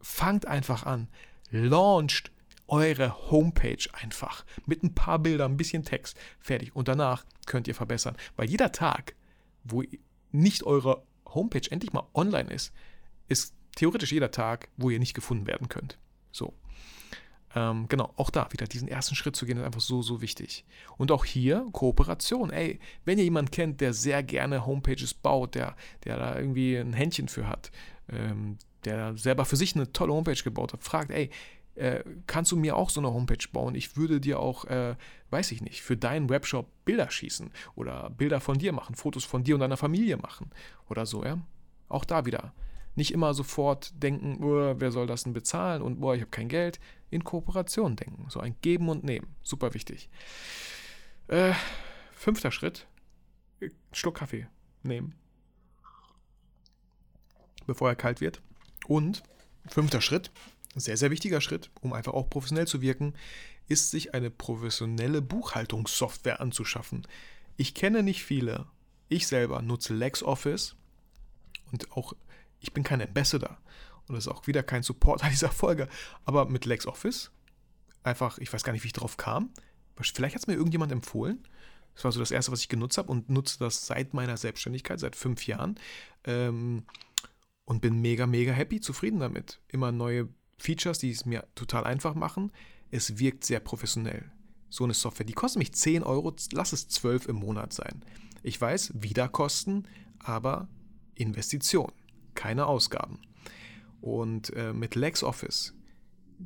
fangt einfach an. Launcht eure Homepage einfach mit ein paar Bildern, ein bisschen Text, fertig. Und danach könnt ihr verbessern. Weil jeder Tag, wo nicht eure Homepage endlich mal online ist, ist theoretisch jeder Tag, wo ihr nicht gefunden werden könnt. So. Ähm, genau, auch da wieder diesen ersten Schritt zu gehen, ist einfach so, so wichtig. Und auch hier Kooperation. Ey, wenn ihr jemanden kennt, der sehr gerne Homepages baut, der, der da irgendwie ein Händchen für hat, ähm, der selber für sich eine tolle Homepage gebaut hat, fragt, ey, äh, kannst du mir auch so eine Homepage bauen? Ich würde dir auch, äh, weiß ich nicht, für deinen Webshop Bilder schießen oder Bilder von dir machen, Fotos von dir und deiner Familie machen oder so, ja. Auch da wieder. Nicht immer sofort denken, oh, wer soll das denn bezahlen und boah, ich habe kein Geld. In Kooperation denken. So ein Geben und Nehmen. Super wichtig. Äh, fünfter Schritt. Schluck Kaffee nehmen. Bevor er kalt wird. Und fünfter Schritt, sehr, sehr wichtiger Schritt, um einfach auch professionell zu wirken, ist sich eine professionelle Buchhaltungssoftware anzuschaffen. Ich kenne nicht viele. Ich selber nutze LexOffice und auch ich bin kein Ambassador und das ist auch wieder kein Supporter dieser Folge, aber mit LexOffice einfach, ich weiß gar nicht, wie ich drauf kam. Vielleicht hat es mir irgendjemand empfohlen. Das war so das erste, was ich genutzt habe und nutze das seit meiner Selbstständigkeit, seit fünf Jahren. Ähm, und bin mega, mega happy, zufrieden damit. Immer neue Features, die es mir total einfach machen. Es wirkt sehr professionell. So eine Software, die kostet mich 10 Euro, lass es 12 im Monat sein. Ich weiß, Wiederkosten, aber Investition, keine Ausgaben. Und äh, mit LexOffice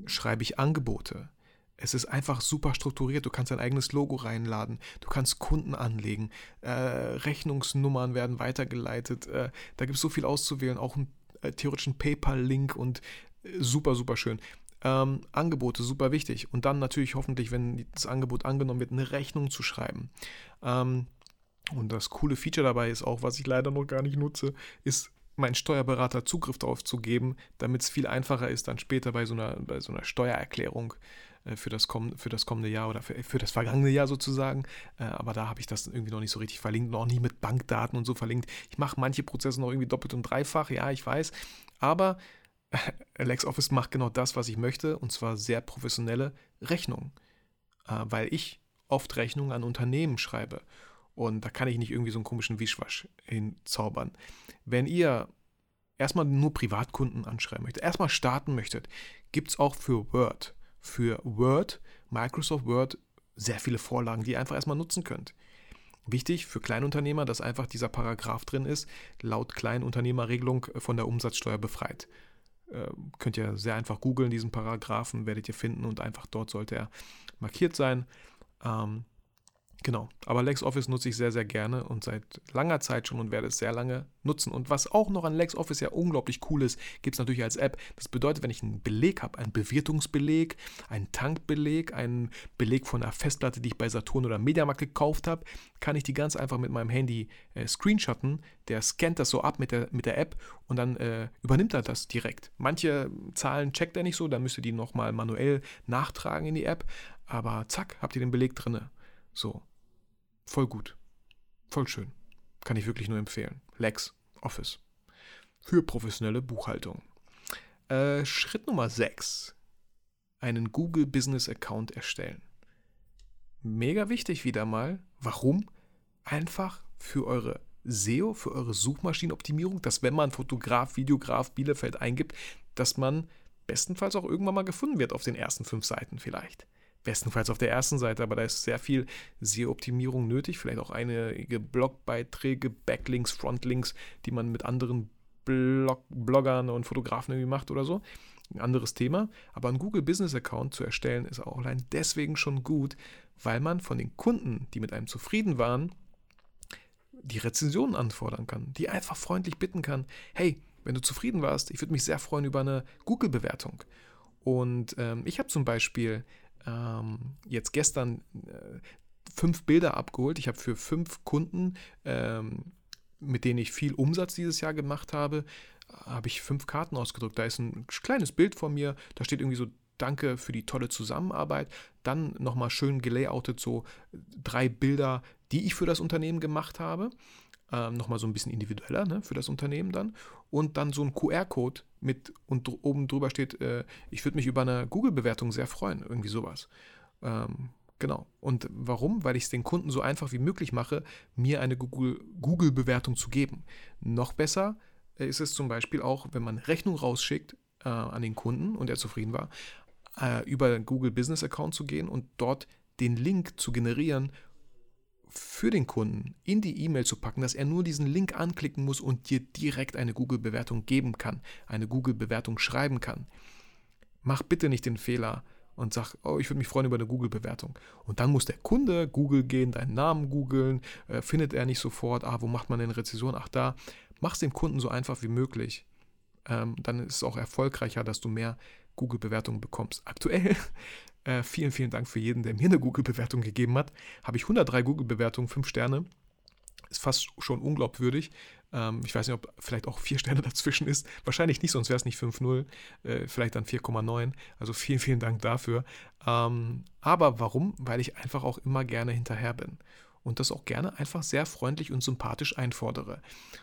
schreibe ich Angebote. Es ist einfach super strukturiert. Du kannst dein eigenes Logo reinladen. Du kannst Kunden anlegen. Äh, Rechnungsnummern werden weitergeleitet. Äh, da gibt es so viel auszuwählen. Auch einen äh, theoretischen PayPal-Link und super, super schön. Ähm, Angebote, super wichtig. Und dann natürlich hoffentlich, wenn das Angebot angenommen wird, eine Rechnung zu schreiben. Ähm, und das coole Feature dabei ist auch, was ich leider noch gar nicht nutze, ist meinen Steuerberater Zugriff darauf zu geben, damit es viel einfacher ist, dann später bei so einer, bei so einer Steuererklärung äh, für, das für das kommende Jahr oder für, für das vergangene Jahr sozusagen. Äh, aber da habe ich das irgendwie noch nicht so richtig verlinkt, noch nie mit Bankdaten und so verlinkt. Ich mache manche Prozesse noch irgendwie doppelt und dreifach, ja, ich weiß. Aber LexOffice macht genau das, was ich möchte, und zwar sehr professionelle Rechnungen, äh, weil ich oft Rechnungen an Unternehmen schreibe. Und da kann ich nicht irgendwie so einen komischen Wischwasch hinzaubern. Wenn ihr erstmal nur Privatkunden anschreiben möchtet, erstmal starten möchtet, gibt es auch für Word, für Word, Microsoft Word, sehr viele Vorlagen, die ihr einfach erstmal nutzen könnt. Wichtig für Kleinunternehmer, dass einfach dieser Paragraph drin ist, laut Kleinunternehmerregelung von der Umsatzsteuer befreit. Äh, könnt ihr sehr einfach googeln, diesen Paragraphen werdet ihr finden und einfach dort sollte er markiert sein. Ähm, Genau, aber LexOffice nutze ich sehr, sehr gerne und seit langer Zeit schon und werde es sehr lange nutzen. Und was auch noch an LexOffice ja unglaublich cool ist, gibt es natürlich als App. Das bedeutet, wenn ich einen Beleg habe, einen Bewirtungsbeleg, einen Tankbeleg, einen Beleg von einer Festplatte, die ich bei Saturn oder Mediamarkt gekauft habe, kann ich die ganz einfach mit meinem Handy äh, screenshotten. Der scannt das so ab mit der, mit der App und dann äh, übernimmt er das direkt. Manche Zahlen checkt er nicht so, dann müsst ihr die nochmal manuell nachtragen in die App. Aber zack, habt ihr den Beleg drinne. So, voll gut. Voll schön. Kann ich wirklich nur empfehlen. Lex Office. Für professionelle Buchhaltung. Äh, Schritt Nummer 6. Einen Google Business Account erstellen. Mega wichtig wieder mal. Warum? Einfach für eure SEO, für eure Suchmaschinenoptimierung, dass wenn man Fotograf, Videograf Bielefeld eingibt, dass man bestenfalls auch irgendwann mal gefunden wird auf den ersten fünf Seiten vielleicht bestenfalls auf der ersten Seite, aber da ist sehr viel SEO-Optimierung nötig, vielleicht auch einige Blogbeiträge, Backlinks, Frontlinks, die man mit anderen Blog Bloggern und Fotografen irgendwie macht oder so. Ein anderes Thema, aber einen Google Business Account zu erstellen ist auch allein deswegen schon gut, weil man von den Kunden, die mit einem zufrieden waren, die Rezensionen anfordern kann, die einfach freundlich bitten kann, hey, wenn du zufrieden warst, ich würde mich sehr freuen über eine Google-Bewertung. Und ähm, ich habe zum Beispiel ähm, jetzt gestern äh, fünf Bilder abgeholt. Ich habe für fünf Kunden, ähm, mit denen ich viel Umsatz dieses Jahr gemacht habe, habe ich fünf Karten ausgedruckt. Da ist ein kleines Bild von mir, da steht irgendwie so Danke für die tolle Zusammenarbeit. Dann nochmal schön gelayoutet, so drei Bilder, die ich für das Unternehmen gemacht habe. Ähm, Nochmal so ein bisschen individueller ne, für das Unternehmen dann. Und dann so ein QR-Code mit und oben drüber steht, äh, ich würde mich über eine Google-Bewertung sehr freuen, irgendwie sowas. Ähm, genau. Und warum? Weil ich es den Kunden so einfach wie möglich mache, mir eine Google-Bewertung Google zu geben. Noch besser äh, ist es zum Beispiel auch, wenn man Rechnung rausschickt äh, an den Kunden und er zufrieden war, äh, über Google Business Account zu gehen und dort den Link zu generieren für den Kunden in die E-Mail zu packen, dass er nur diesen Link anklicken muss und dir direkt eine Google-Bewertung geben kann, eine Google-Bewertung schreiben kann. Mach bitte nicht den Fehler und sag, oh, ich würde mich freuen über eine Google-Bewertung. Und dann muss der Kunde Google gehen, deinen Namen googeln, äh, findet er nicht sofort, ah, wo macht man denn Rezession? Ach, da. Mach es dem Kunden so einfach wie möglich. Ähm, dann ist es auch erfolgreicher, dass du mehr Google-Bewertungen bekommst. Aktuell äh, vielen, vielen Dank für jeden, der mir eine Google-Bewertung gegeben hat. Habe ich 103 Google-Bewertungen, 5 Sterne. Ist fast schon unglaubwürdig. Ähm, ich weiß nicht, ob vielleicht auch 4 Sterne dazwischen ist. Wahrscheinlich nicht, sonst wäre es nicht 5,0. Äh, vielleicht dann 4,9. Also vielen, vielen Dank dafür. Ähm, aber warum? Weil ich einfach auch immer gerne hinterher bin und das auch gerne einfach sehr freundlich und sympathisch einfordere.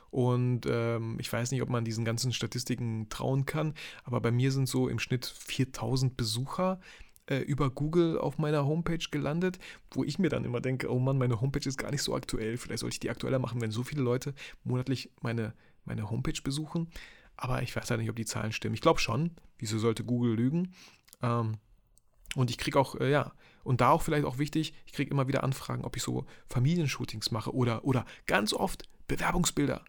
Und ähm, ich weiß nicht, ob man diesen ganzen Statistiken trauen kann, aber bei mir sind so im Schnitt 4000 Besucher äh, über Google auf meiner Homepage gelandet, wo ich mir dann immer denke, oh Mann, meine Homepage ist gar nicht so aktuell, vielleicht sollte ich die aktueller machen, wenn so viele Leute monatlich meine, meine Homepage besuchen. Aber ich weiß halt nicht, ob die Zahlen stimmen. Ich glaube schon. Wieso sollte Google lügen? Ähm, und ich kriege auch, äh, ja, und da auch vielleicht auch wichtig, ich kriege immer wieder Anfragen, ob ich so Familienshootings mache oder, oder ganz oft Bewerbungsbilder.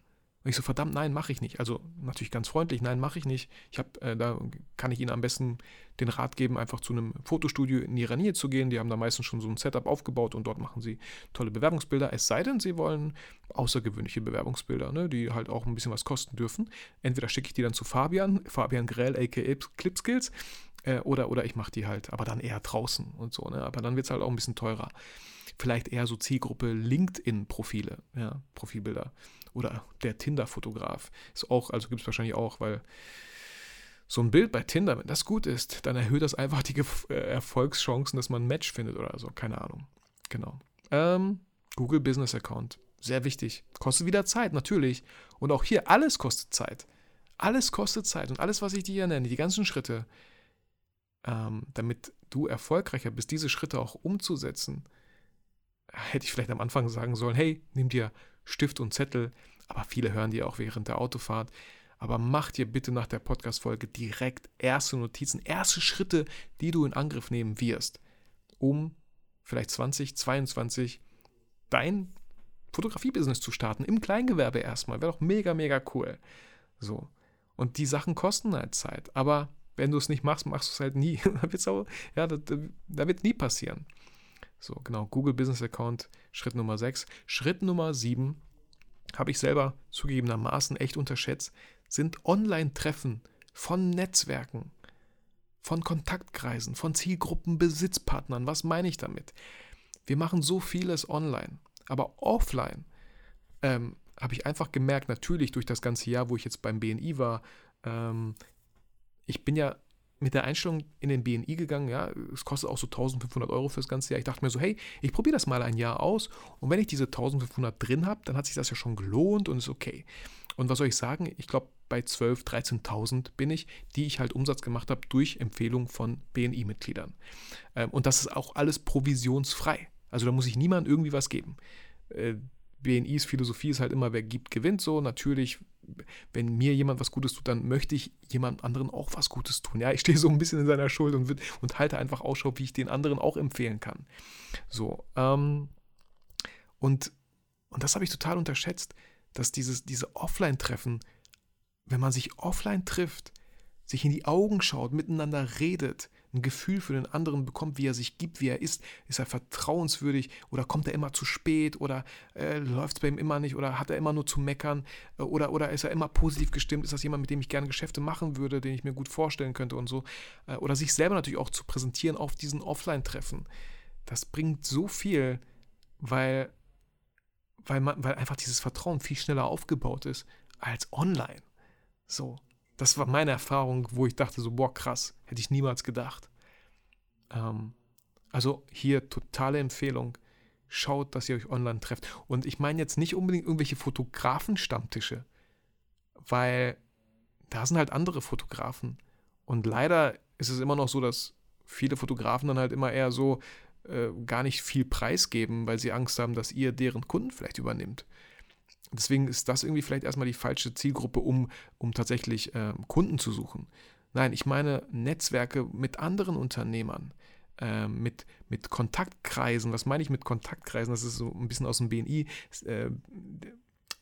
Und ich so, verdammt, nein, mache ich nicht. Also natürlich ganz freundlich, nein, mache ich nicht. Ich habe, äh, da kann ich Ihnen am besten den Rat geben, einfach zu einem Fotostudio in ihrer Nähe zu gehen. Die haben da meistens schon so ein Setup aufgebaut und dort machen sie tolle Bewerbungsbilder. Es sei denn, sie wollen außergewöhnliche Bewerbungsbilder, ne, die halt auch ein bisschen was kosten dürfen. Entweder schicke ich die dann zu Fabian, Fabian Grell, aka Clipskills, äh, oder, oder ich mache die halt, aber dann eher draußen und so. Ne? Aber dann wird es halt auch ein bisschen teurer. Vielleicht eher so Zielgruppe LinkedIn-Profile, ja, Profilbilder. Oder der Tinder-Fotograf. Ist auch, also gibt es wahrscheinlich auch, weil so ein Bild bei Tinder, wenn das gut ist, dann erhöht das einfach die äh, Erfolgschancen, dass man ein Match findet oder so. Keine Ahnung. Genau. Ähm, Google Business Account. Sehr wichtig. Kostet wieder Zeit, natürlich. Und auch hier, alles kostet Zeit. Alles kostet Zeit. Und alles, was ich dir hier nenne, die ganzen Schritte, ähm, damit du erfolgreicher bist, diese Schritte auch umzusetzen, hätte ich vielleicht am Anfang sagen sollen, hey, nimm dir Stift und Zettel, aber viele hören die auch während der Autofahrt. Aber mach dir bitte nach der Podcast-Folge direkt erste Notizen, erste Schritte, die du in Angriff nehmen wirst, um vielleicht 2022 dein Fotografie-Business zu starten, im Kleingewerbe erstmal. Wäre doch mega, mega cool. So. Und die Sachen kosten halt Zeit. Aber wenn du es nicht machst, machst du es halt nie. da, wird nie passieren. So, genau, Google Business Account, Schritt Nummer 6. Schritt Nummer 7 habe ich selber zugegebenermaßen echt unterschätzt, sind Online-Treffen von Netzwerken, von Kontaktkreisen, von Zielgruppen, Besitzpartnern. Was meine ich damit? Wir machen so vieles online, aber offline ähm, habe ich einfach gemerkt, natürlich durch das ganze Jahr, wo ich jetzt beim BNI war, ähm, ich bin ja mit der Einstellung in den BNI gegangen, ja, es kostet auch so 1500 Euro fürs ganze Jahr. Ich dachte mir so, hey, ich probiere das mal ein Jahr aus und wenn ich diese 1500 drin habe, dann hat sich das ja schon gelohnt und ist okay. Und was soll ich sagen? Ich glaube, bei 12.000, 13.000 bin ich, die ich halt Umsatz gemacht habe durch Empfehlung von BNI-Mitgliedern. Ähm, und das ist auch alles provisionsfrei. Also da muss ich niemandem irgendwie was geben. Äh, BNIs Philosophie ist halt immer, wer gibt, gewinnt so. Natürlich, wenn mir jemand was Gutes tut, dann möchte ich jemand anderen auch was Gutes tun. Ja, ich stehe so ein bisschen in seiner Schuld und, und halte einfach Ausschau, wie ich den anderen auch empfehlen kann. So, ähm, und, und das habe ich total unterschätzt, dass dieses, diese Offline-Treffen, wenn man sich offline trifft, sich in die Augen schaut, miteinander redet, ein Gefühl für den anderen bekommt, wie er sich gibt, wie er ist. Ist er vertrauenswürdig oder kommt er immer zu spät oder äh, läuft es bei ihm immer nicht oder hat er immer nur zu meckern äh, oder, oder ist er immer positiv gestimmt? Ist das jemand, mit dem ich gerne Geschäfte machen würde, den ich mir gut vorstellen könnte und so? Äh, oder sich selber natürlich auch zu präsentieren auf diesen Offline-Treffen. Das bringt so viel, weil, weil, man, weil einfach dieses Vertrauen viel schneller aufgebaut ist als online. So. Das war meine Erfahrung, wo ich dachte so, boah, krass, hätte ich niemals gedacht. Ähm, also hier totale Empfehlung. schaut, dass ihr euch online trefft. Und ich meine jetzt nicht unbedingt irgendwelche Fotografen-Stammtische, weil da sind halt andere Fotografen. Und leider ist es immer noch so, dass viele Fotografen dann halt immer eher so äh, gar nicht viel preisgeben, weil sie Angst haben, dass ihr deren Kunden vielleicht übernimmt. Deswegen ist das irgendwie vielleicht erstmal die falsche Zielgruppe, um, um tatsächlich äh, Kunden zu suchen. Nein, ich meine Netzwerke mit anderen Unternehmern, äh, mit, mit Kontaktkreisen. Was meine ich mit Kontaktkreisen? Das ist so ein bisschen aus dem BNI. Es, äh,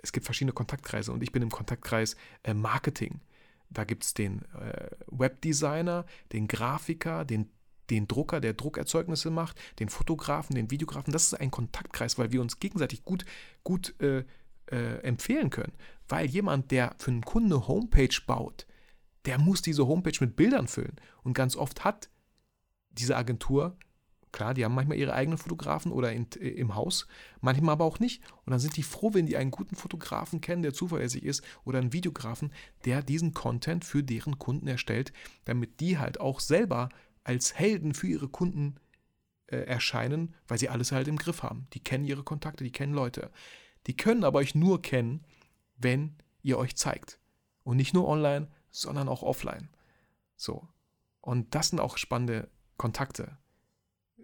es gibt verschiedene Kontaktkreise und ich bin im Kontaktkreis äh, Marketing. Da gibt es den äh, Webdesigner, den Grafiker, den, den Drucker, der Druckerzeugnisse macht, den Fotografen, den Videografen. Das ist ein Kontaktkreis, weil wir uns gegenseitig gut, gut äh, äh, empfehlen können. Weil jemand, der für einen Kunden eine Homepage baut, der muss diese Homepage mit Bildern füllen. Und ganz oft hat diese Agentur, klar, die haben manchmal ihre eigenen Fotografen oder in, äh, im Haus, manchmal aber auch nicht. Und dann sind die froh, wenn die einen guten Fotografen kennen, der zuverlässig ist, oder einen Videografen, der diesen Content für deren Kunden erstellt, damit die halt auch selber als Helden für ihre Kunden äh, erscheinen, weil sie alles halt im Griff haben. Die kennen ihre Kontakte, die kennen Leute. Die können aber euch nur kennen, wenn ihr euch zeigt. Und nicht nur online, sondern auch offline. So. Und das sind auch spannende Kontakte,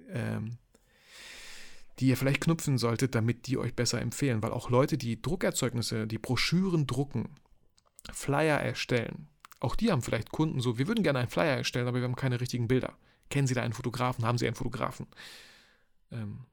ähm, die ihr vielleicht knüpfen solltet, damit die euch besser empfehlen. Weil auch Leute, die Druckerzeugnisse, die Broschüren drucken, Flyer erstellen, auch die haben vielleicht Kunden so, wir würden gerne einen Flyer erstellen, aber wir haben keine richtigen Bilder. Kennen Sie da einen Fotografen? Haben Sie einen Fotografen? Ähm,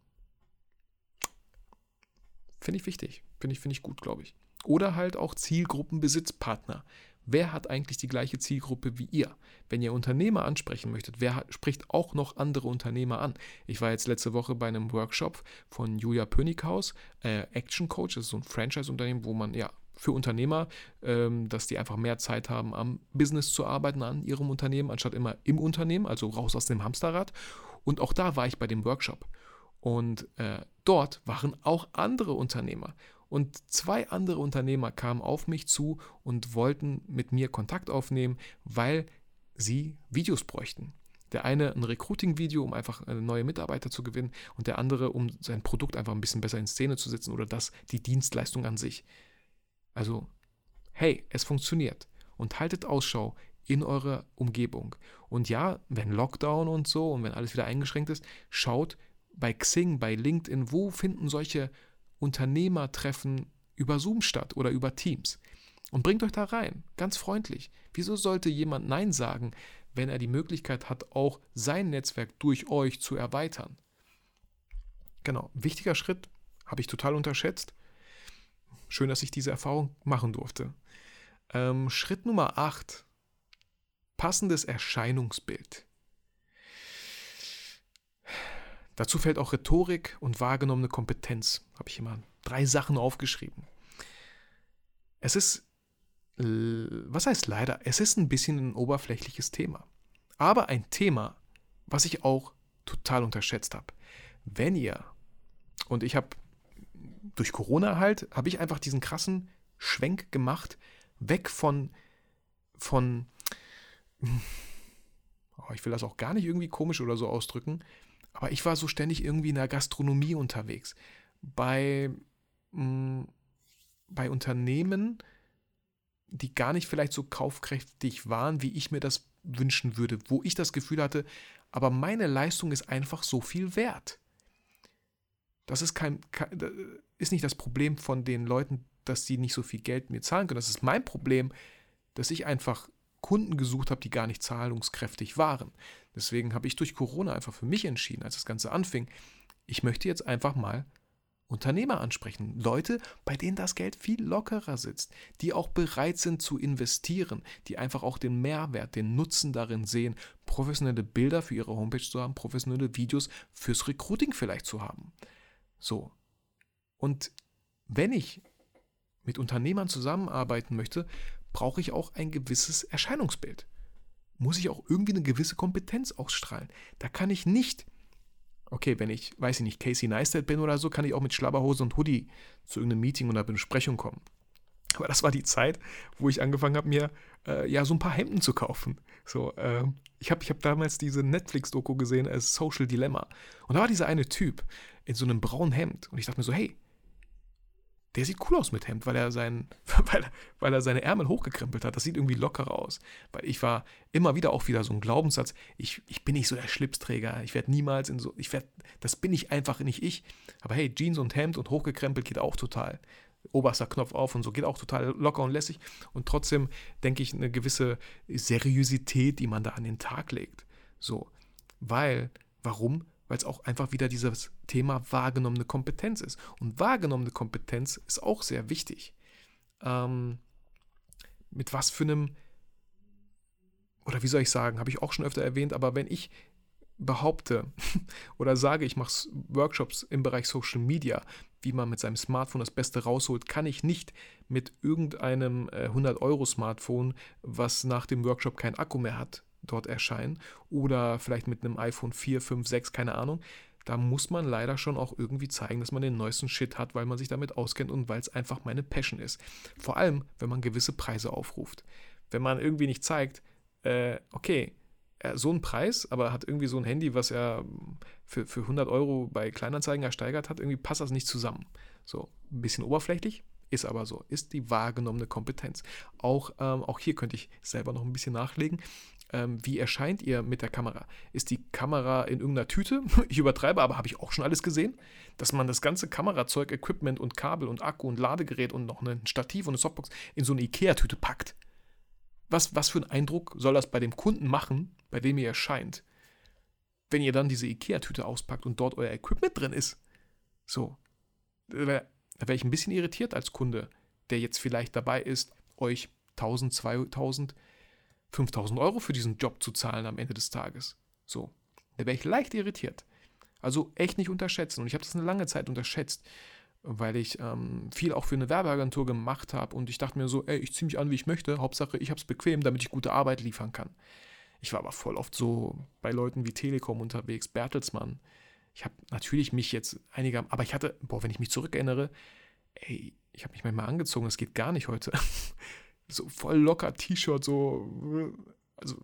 Finde ich wichtig. Finde ich, find ich gut, glaube ich. Oder halt auch Zielgruppenbesitzpartner. Wer hat eigentlich die gleiche Zielgruppe wie ihr? Wenn ihr Unternehmer ansprechen möchtet, wer spricht auch noch andere Unternehmer an? Ich war jetzt letzte Woche bei einem Workshop von Julia Pönighaus, äh, Action Coach, das ist so ein Franchise-Unternehmen, wo man ja für Unternehmer, ähm, dass die einfach mehr Zeit haben, am Business zu arbeiten, an ihrem Unternehmen, anstatt immer im Unternehmen, also raus aus dem Hamsterrad. Und auch da war ich bei dem Workshop. Und äh, dort waren auch andere Unternehmer. Und zwei andere Unternehmer kamen auf mich zu und wollten mit mir Kontakt aufnehmen, weil sie Videos bräuchten. Der eine ein Recruiting-Video, um einfach neue Mitarbeiter zu gewinnen, und der andere, um sein Produkt einfach ein bisschen besser in Szene zu setzen oder das, die Dienstleistung an sich. Also, hey, es funktioniert. Und haltet Ausschau in eurer Umgebung. Und ja, wenn Lockdown und so und wenn alles wieder eingeschränkt ist, schaut bei Xing, bei LinkedIn, wo finden solche Unternehmertreffen über Zoom statt oder über Teams. Und bringt euch da rein, ganz freundlich. Wieso sollte jemand Nein sagen, wenn er die Möglichkeit hat, auch sein Netzwerk durch euch zu erweitern? Genau, wichtiger Schritt, habe ich total unterschätzt. Schön, dass ich diese Erfahrung machen durfte. Ähm, Schritt Nummer 8. Passendes Erscheinungsbild. Dazu fällt auch Rhetorik und wahrgenommene Kompetenz. Habe ich immer drei Sachen aufgeschrieben. Es ist, was heißt leider, es ist ein bisschen ein oberflächliches Thema. Aber ein Thema, was ich auch total unterschätzt habe. Wenn ihr, und ich habe durch Corona halt, habe ich einfach diesen krassen Schwenk gemacht, weg von, von, oh, ich will das auch gar nicht irgendwie komisch oder so ausdrücken, aber ich war so ständig irgendwie in der Gastronomie unterwegs. Bei, mh, mm, bei Unternehmen, die gar nicht vielleicht so kaufkräftig waren, wie ich mir das wünschen würde, wo ich das Gefühl hatte, aber meine Leistung ist einfach so viel wert. Das ist kein, kein ist nicht das Problem von den Leuten, dass sie nicht so viel Geld mir zahlen können. Das ist mein Problem, dass ich einfach Kunden gesucht habe, die gar nicht zahlungskräftig waren. Deswegen habe ich durch Corona einfach für mich entschieden, als das Ganze anfing, ich möchte jetzt einfach mal Unternehmer ansprechen. Leute, bei denen das Geld viel lockerer sitzt, die auch bereit sind zu investieren, die einfach auch den Mehrwert, den Nutzen darin sehen, professionelle Bilder für ihre Homepage zu haben, professionelle Videos fürs Recruiting vielleicht zu haben. So. Und wenn ich mit Unternehmern zusammenarbeiten möchte, brauche ich auch ein gewisses Erscheinungsbild. Muss ich auch irgendwie eine gewisse Kompetenz ausstrahlen. Da kann ich nicht, okay, wenn ich, weiß ich nicht, Casey Neistat bin oder so, kann ich auch mit Schlabberhose und Hoodie zu irgendeinem Meeting oder Besprechung kommen. Aber das war die Zeit, wo ich angefangen habe, mir äh, ja so ein paar Hemden zu kaufen. So, äh, ich habe ich hab damals diese Netflix-Doku gesehen als Social Dilemma. Und da war dieser eine Typ in so einem braunen Hemd. Und ich dachte mir so, hey, der sieht cool aus mit Hemd, weil er, sein, weil, weil er seine Ärmel hochgekrempelt hat. Das sieht irgendwie lockerer aus. Weil ich war immer wieder auch wieder so ein Glaubenssatz, ich, ich bin nicht so der Schlipsträger. Ich werde niemals in so, ich werde, das bin ich einfach nicht ich. Aber hey, Jeans und Hemd und hochgekrempelt geht auch total. Oberster Knopf auf und so geht auch total locker und lässig. Und trotzdem denke ich, eine gewisse Seriosität, die man da an den Tag legt. So. Weil, warum? Weil es auch einfach wieder dieses Thema wahrgenommene Kompetenz ist. Und wahrgenommene Kompetenz ist auch sehr wichtig. Ähm, mit was für einem, oder wie soll ich sagen, habe ich auch schon öfter erwähnt, aber wenn ich behaupte oder sage, ich mache Workshops im Bereich Social Media, wie man mit seinem Smartphone das Beste rausholt, kann ich nicht mit irgendeinem 100-Euro-Smartphone, äh, was nach dem Workshop kein Akku mehr hat, dort erscheinen oder vielleicht mit einem iPhone 4, 5, 6, keine Ahnung. Da muss man leider schon auch irgendwie zeigen, dass man den neuesten Shit hat, weil man sich damit auskennt und weil es einfach meine Passion ist. Vor allem, wenn man gewisse Preise aufruft. Wenn man irgendwie nicht zeigt, äh, okay, so ein Preis, aber hat irgendwie so ein Handy, was er für, für 100 Euro bei Kleinanzeigen ersteigert hat, irgendwie passt das nicht zusammen. So, ein bisschen oberflächlich, ist aber so, ist die wahrgenommene Kompetenz. Auch, ähm, auch hier könnte ich selber noch ein bisschen nachlegen ähm, wie erscheint ihr mit der Kamera? Ist die Kamera in irgendeiner Tüte? Ich übertreibe, aber habe ich auch schon alles gesehen, dass man das ganze Kamerazeug, Equipment und Kabel und Akku und Ladegerät und noch ein Stativ und eine Softbox in so eine Ikea-Tüte packt. Was, was für einen Eindruck soll das bei dem Kunden machen, bei dem ihr erscheint, wenn ihr dann diese Ikea-Tüte auspackt und dort euer Equipment drin ist? So. Da wäre wär ich ein bisschen irritiert als Kunde, der jetzt vielleicht dabei ist, euch 1000, 2000 5000 Euro für diesen Job zu zahlen am Ende des Tages. So, da wäre ich leicht irritiert. Also echt nicht unterschätzen. Und ich habe das eine lange Zeit unterschätzt, weil ich ähm, viel auch für eine Werbeagentur gemacht habe und ich dachte mir so, ey, ich ziehe mich an, wie ich möchte. Hauptsache, ich habe es bequem, damit ich gute Arbeit liefern kann. Ich war aber voll oft so bei Leuten wie Telekom unterwegs, Bertelsmann. Ich habe natürlich mich jetzt einiger, aber ich hatte, boah, wenn ich mich zurückerinnere, ey, ich habe mich manchmal angezogen, das geht gar nicht heute. so voll locker T-Shirt, so, also,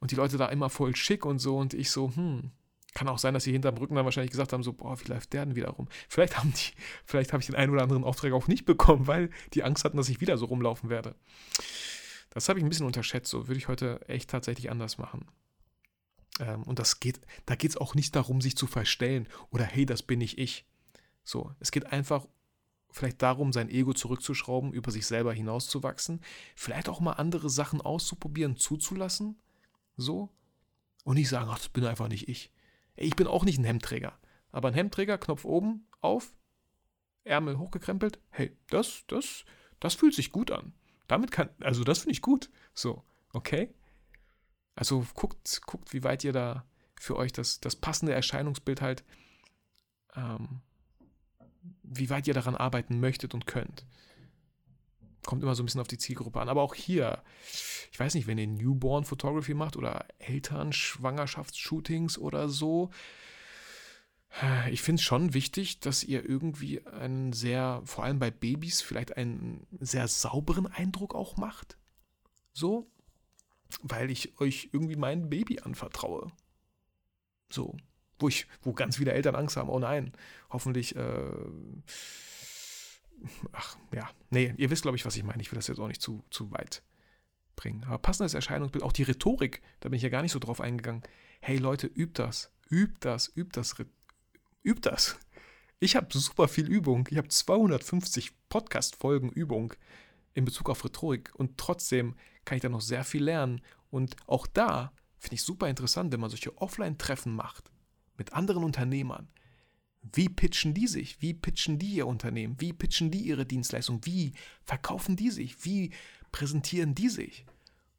und die Leute da immer voll schick und so und ich so, hm, kann auch sein, dass sie hinterm Rücken dann wahrscheinlich gesagt haben, so, boah, wie läuft der denn wieder rum? Vielleicht haben die, vielleicht habe ich den einen oder anderen Auftrag auch nicht bekommen, weil die Angst hatten, dass ich wieder so rumlaufen werde. Das habe ich ein bisschen unterschätzt, so würde ich heute echt tatsächlich anders machen. Ähm, und das geht, da geht es auch nicht darum, sich zu verstellen oder hey, das bin nicht ich. So, es geht einfach vielleicht darum, sein Ego zurückzuschrauben, über sich selber hinauszuwachsen, vielleicht auch mal andere Sachen auszuprobieren, zuzulassen, so, und nicht sagen, ach, das bin einfach nicht ich. Ich bin auch nicht ein Hemdträger, aber ein Hemdträger, Knopf oben, auf, Ärmel hochgekrempelt, hey, das, das, das fühlt sich gut an. Damit kann, also das finde ich gut, so, okay? Also guckt, guckt, wie weit ihr da für euch das, das passende Erscheinungsbild halt ähm, wie weit ihr daran arbeiten möchtet und könnt. Kommt immer so ein bisschen auf die Zielgruppe an. Aber auch hier, ich weiß nicht, wenn ihr Newborn Photography macht oder Eltern, Schwangerschaftsshootings oder so, ich finde es schon wichtig, dass ihr irgendwie einen sehr, vor allem bei Babys, vielleicht einen sehr sauberen Eindruck auch macht. So, weil ich euch irgendwie mein Baby anvertraue. So wo ich, wo ganz viele Eltern Angst haben, oh nein, hoffentlich, äh, ach ja, nee, ihr wisst, glaube ich, was ich meine. Ich will das jetzt auch nicht zu, zu weit bringen. Aber passendes Erscheinungsbild, auch die Rhetorik, da bin ich ja gar nicht so drauf eingegangen. Hey Leute, übt das, übt das, übt das, übt das. Ich habe super viel Übung. Ich habe 250 Podcast-Folgen Übung in Bezug auf Rhetorik und trotzdem kann ich da noch sehr viel lernen. Und auch da finde ich super interessant, wenn man solche Offline-Treffen macht mit anderen Unternehmern. Wie pitchen die sich? Wie pitchen die ihr Unternehmen? Wie pitchen die ihre Dienstleistung? Wie verkaufen die sich? Wie präsentieren die sich?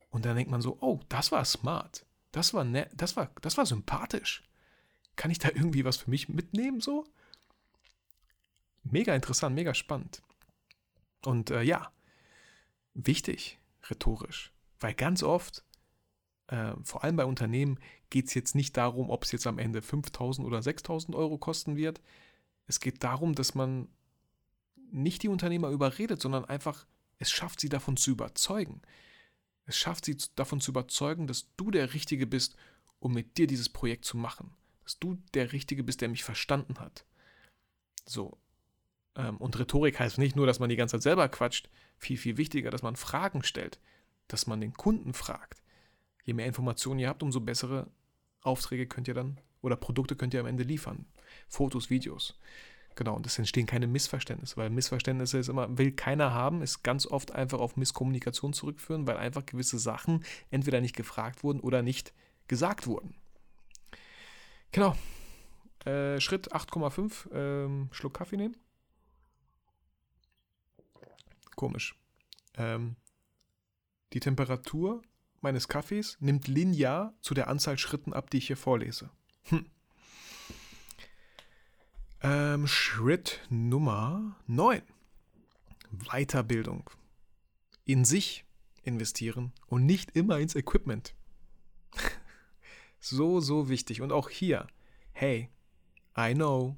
Und dann denkt man so, oh, das war smart. Das war nett, das war, das war sympathisch. Kann ich da irgendwie was für mich mitnehmen so? Mega interessant, mega spannend. Und äh, ja, wichtig, rhetorisch. Weil ganz oft äh, vor allem bei Unternehmen geht es jetzt nicht darum, ob es jetzt am Ende 5000 oder 6000 Euro kosten wird. Es geht darum, dass man nicht die Unternehmer überredet, sondern einfach Es schafft sie davon zu überzeugen. Es schafft sie davon zu überzeugen, dass du der Richtige bist, um mit dir dieses Projekt zu machen. Dass du der Richtige bist, der mich verstanden hat. So. Ähm, und Rhetorik heißt nicht nur, dass man die ganze Zeit selber quatscht. Viel, viel wichtiger, dass man Fragen stellt. Dass man den Kunden fragt. Je mehr Informationen ihr habt, umso bessere Aufträge könnt ihr dann oder Produkte könnt ihr am Ende liefern. Fotos, Videos. Genau, und es entstehen keine Missverständnisse, weil Missverständnisse ist immer, will keiner haben, ist ganz oft einfach auf Misskommunikation zurückführen, weil einfach gewisse Sachen entweder nicht gefragt wurden oder nicht gesagt wurden. Genau. Äh, Schritt 8,5, ähm, Schluck Kaffee nehmen. Komisch. Ähm, die Temperatur meines Kaffees nimmt linear zu der Anzahl Schritten ab, die ich hier vorlese. Hm. Ähm, Schritt Nummer 9. Weiterbildung. In sich investieren und nicht immer ins Equipment. so, so wichtig. Und auch hier, hey, I know,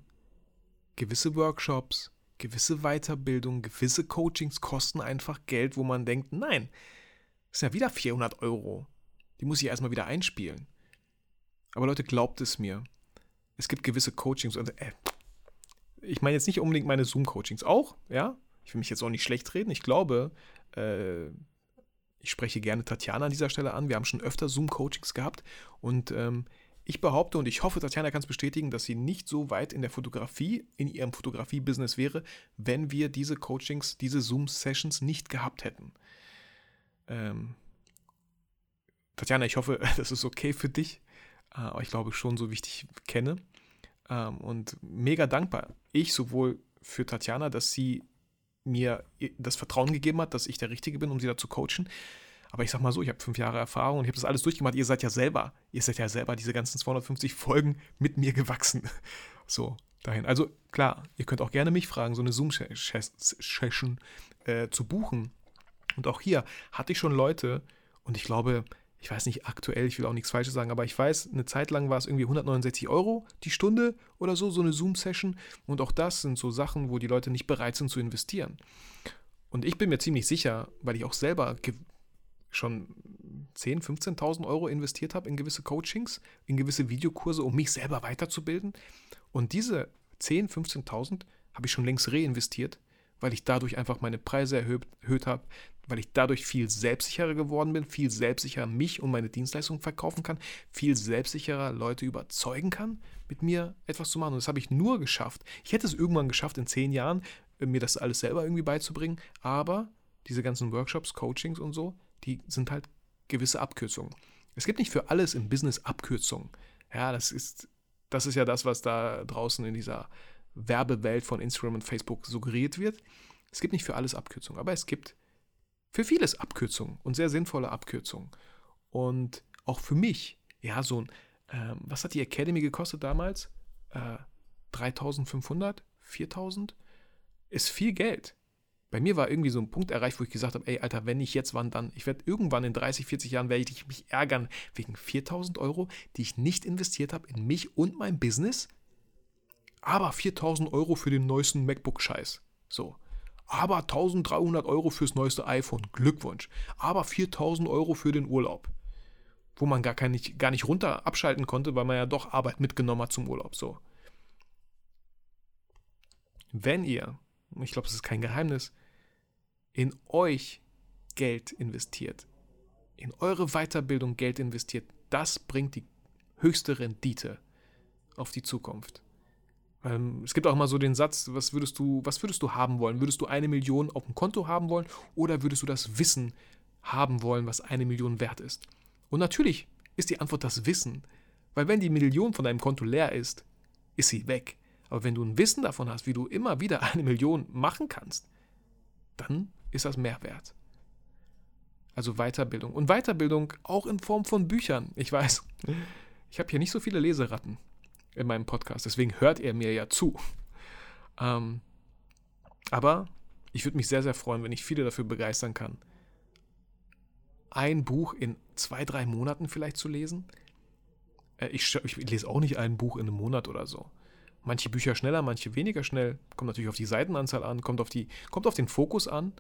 gewisse Workshops, gewisse Weiterbildung, gewisse Coachings kosten einfach Geld, wo man denkt, nein, das sind ja wieder 400 Euro. Die muss ich erstmal wieder einspielen. Aber Leute, glaubt es mir. Es gibt gewisse Coachings. Und, äh, ich meine jetzt nicht unbedingt meine Zoom-Coachings. Auch, ja. Ich will mich jetzt auch nicht schlecht reden. Ich glaube, äh, ich spreche gerne Tatjana an dieser Stelle an. Wir haben schon öfter Zoom-Coachings gehabt. Und ähm, ich behaupte und ich hoffe, Tatjana kann es bestätigen, dass sie nicht so weit in der Fotografie, in ihrem Fotografie-Business wäre, wenn wir diese Coachings, diese Zoom-Sessions nicht gehabt hätten. Ähm, Tatjana, ich hoffe, das ist okay für dich. Äh, aber ich glaube schon, so wie ich dich kenne. Ähm, und mega dankbar. Ich sowohl für Tatjana, dass sie mir das Vertrauen gegeben hat, dass ich der Richtige bin, um sie da zu coachen. Aber ich sag mal so, ich habe fünf Jahre Erfahrung und ich habe das alles durchgemacht. Ihr seid ja selber, ihr seid ja selber diese ganzen 250 Folgen mit mir gewachsen. So, dahin. Also klar, ihr könnt auch gerne mich fragen, so eine Zoom-Session äh, zu buchen. Und auch hier hatte ich schon Leute, und ich glaube, ich weiß nicht aktuell, ich will auch nichts Falsches sagen, aber ich weiß, eine Zeit lang war es irgendwie 169 Euro die Stunde oder so, so eine Zoom-Session. Und auch das sind so Sachen, wo die Leute nicht bereit sind zu investieren. Und ich bin mir ziemlich sicher, weil ich auch selber schon 10.000, 15.000 Euro investiert habe in gewisse Coachings, in gewisse Videokurse, um mich selber weiterzubilden. Und diese 10.000, 15.000 habe ich schon längst reinvestiert, weil ich dadurch einfach meine Preise erhöht, erhöht habe, weil ich dadurch viel selbstsicherer geworden bin, viel selbstsicherer mich und meine Dienstleistungen verkaufen kann, viel selbstsicherer Leute überzeugen kann, mit mir etwas zu machen. Und das habe ich nur geschafft. Ich hätte es irgendwann geschafft, in zehn Jahren äh, mir das alles selber irgendwie beizubringen, aber diese ganzen Workshops, Coachings und so, die sind halt gewisse Abkürzungen. Es gibt nicht für alles im Business Abkürzungen. Ja, das ist, das ist ja das, was da draußen in dieser Werbewelt von Instagram und Facebook suggeriert wird. Es gibt nicht für alles Abkürzungen, aber es gibt für vieles Abkürzungen und sehr sinnvolle Abkürzungen. Und auch für mich, ja, so ein, ähm, was hat die Academy gekostet damals? Äh, 3500, 4000? Ist viel Geld. Bei mir war irgendwie so ein Punkt erreicht, wo ich gesagt habe, ey, Alter, wenn nicht jetzt, wann dann? Ich werde irgendwann in 30, 40 Jahren werde ich mich ärgern wegen 4000 Euro, die ich nicht investiert habe in mich und mein Business. Aber 4000 Euro für den neuesten MacBook-Scheiß. So aber 1300 Euro fürs neueste iPhone. Glückwunsch. Aber 4000 Euro für den Urlaub. Wo man gar, kein, gar nicht runter abschalten konnte, weil man ja doch Arbeit mitgenommen hat zum Urlaub. So. Wenn ihr, ich glaube, es ist kein Geheimnis, in euch Geld investiert, in eure Weiterbildung Geld investiert, das bringt die höchste Rendite auf die Zukunft. Ähm, es gibt auch immer so den Satz, was würdest du, was würdest du haben wollen? Würdest du eine Million auf dem Konto haben wollen oder würdest du das Wissen haben wollen, was eine Million wert ist? Und natürlich ist die Antwort das Wissen, weil wenn die Million von deinem Konto leer ist, ist sie weg. Aber wenn du ein Wissen davon hast, wie du immer wieder eine Million machen kannst, dann ist das Mehrwert. Also Weiterbildung. Und Weiterbildung auch in Form von Büchern. Ich weiß, ich habe hier nicht so viele Leseratten in meinem Podcast. Deswegen hört er mir ja zu. Ähm, aber ich würde mich sehr, sehr freuen, wenn ich viele dafür begeistern kann, ein Buch in zwei, drei Monaten vielleicht zu lesen. Äh, ich, ich lese auch nicht ein Buch in einem Monat oder so. Manche Bücher schneller, manche weniger schnell. Kommt natürlich auf die Seitenanzahl an, kommt auf, die, kommt auf den Fokus an,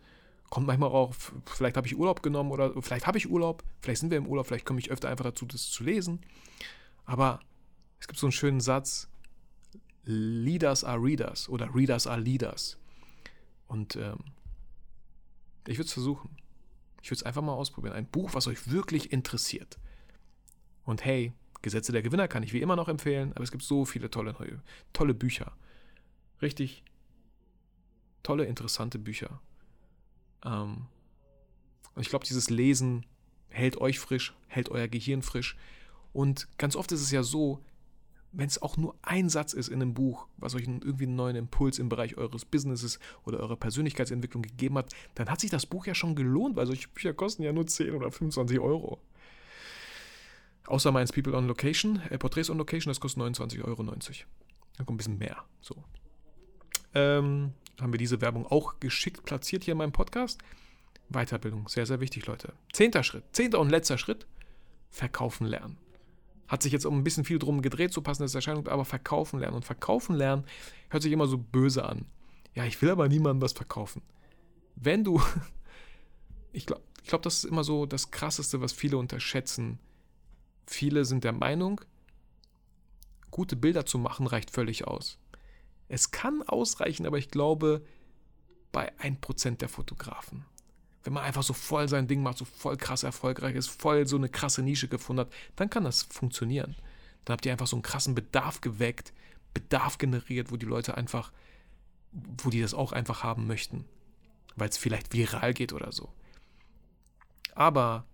Kommt manchmal auch, vielleicht habe ich Urlaub genommen oder vielleicht habe ich Urlaub, vielleicht sind wir im Urlaub, vielleicht komme ich öfter einfach dazu, das zu lesen. Aber es gibt so einen schönen Satz, Leaders are Readers oder Readers are Leaders. Und ähm, ich würde es versuchen. Ich würde es einfach mal ausprobieren. Ein Buch, was euch wirklich interessiert. Und hey, Gesetze der Gewinner kann ich wie immer noch empfehlen, aber es gibt so viele tolle neue, tolle Bücher. Richtig tolle, interessante Bücher. Ähm, und ich glaube, dieses Lesen hält euch frisch, hält euer Gehirn frisch. Und ganz oft ist es ja so, wenn es auch nur ein Satz ist in einem Buch, was euch irgendwie einen neuen Impuls im Bereich eures Businesses oder eurer Persönlichkeitsentwicklung gegeben hat, dann hat sich das Buch ja schon gelohnt, weil solche Bücher kosten ja nur 10 oder 25 Euro. Außer meins People on Location, äh, Porträts on Location, das kostet 29,90 Euro. Da kommt ein bisschen mehr. So. Ähm, haben wir diese Werbung auch geschickt platziert hier in meinem Podcast. Weiterbildung, sehr, sehr wichtig, Leute. Zehnter Schritt, zehnter und letzter Schritt, verkaufen lernen. Hat sich jetzt um ein bisschen viel drum gedreht, so passendes Erscheinung, aber verkaufen lernen. Und verkaufen lernen hört sich immer so böse an. Ja, ich will aber niemandem was verkaufen. Wenn du, ich glaube, ich glaub, das ist immer so das Krasseste, was viele unterschätzen. Viele sind der Meinung, gute Bilder zu machen reicht völlig aus. Es kann ausreichen, aber ich glaube, bei 1% der Fotografen. Wenn man einfach so voll sein Ding macht, so voll krass erfolgreich ist, voll so eine krasse Nische gefunden hat, dann kann das funktionieren. Dann habt ihr einfach so einen krassen Bedarf geweckt, Bedarf generiert, wo die Leute einfach, wo die das auch einfach haben möchten. Weil es vielleicht viral geht oder so. Aber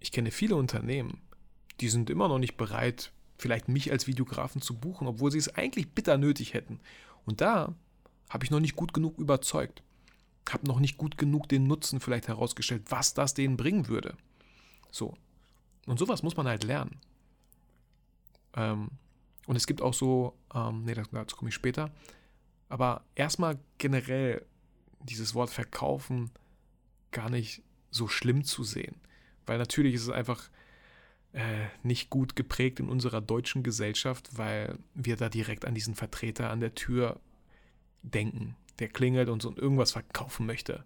ich kenne viele Unternehmen, die sind immer noch nicht bereit, vielleicht mich als Videografen zu buchen, obwohl sie es eigentlich bitter nötig hätten. Und da habe ich noch nicht gut genug überzeugt. Habe noch nicht gut genug den Nutzen vielleicht herausgestellt, was das denen bringen würde. So. Und sowas muss man halt lernen. Ähm, und es gibt auch so, ähm, nee, dazu komme ich später. Aber erstmal generell dieses Wort verkaufen gar nicht so schlimm zu sehen. Weil natürlich ist es einfach äh, nicht gut geprägt in unserer deutschen Gesellschaft, weil wir da direkt an diesen Vertreter an der Tür denken, der klingelt und so irgendwas verkaufen möchte.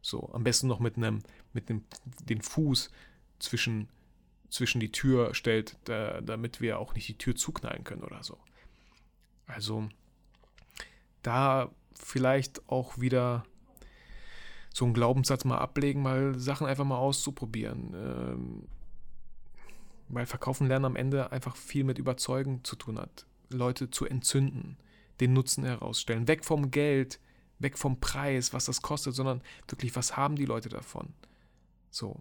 So, am besten noch mit einem, mit einem, den Fuß zwischen, zwischen die Tür stellt, da, damit wir auch nicht die Tür zuknallen können oder so. Also, da vielleicht auch wieder so einen Glaubenssatz mal ablegen, mal Sachen einfach mal auszuprobieren. Ähm, weil Verkaufen lernen am Ende einfach viel mit Überzeugen zu tun hat. Leute zu entzünden, den Nutzen herausstellen. Weg vom Geld, weg vom Preis, was das kostet, sondern wirklich, was haben die Leute davon? So.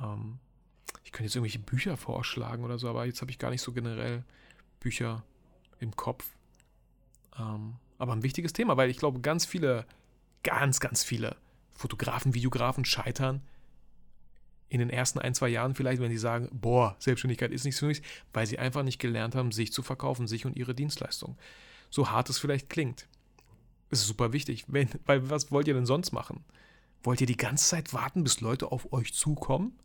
Ähm, ich könnte jetzt irgendwelche Bücher vorschlagen oder so, aber jetzt habe ich gar nicht so generell Bücher im Kopf. Ähm, aber ein wichtiges Thema, weil ich glaube, ganz viele, ganz, ganz viele Fotografen, Videografen scheitern in den ersten ein, zwei Jahren vielleicht, wenn sie sagen, boah, Selbstständigkeit ist nichts für mich, weil sie einfach nicht gelernt haben, sich zu verkaufen, sich und ihre Dienstleistung. So hart es vielleicht klingt. Ist super wichtig, wenn, weil was wollt ihr denn sonst machen? Wollt ihr die ganze Zeit warten, bis Leute auf euch zukommen?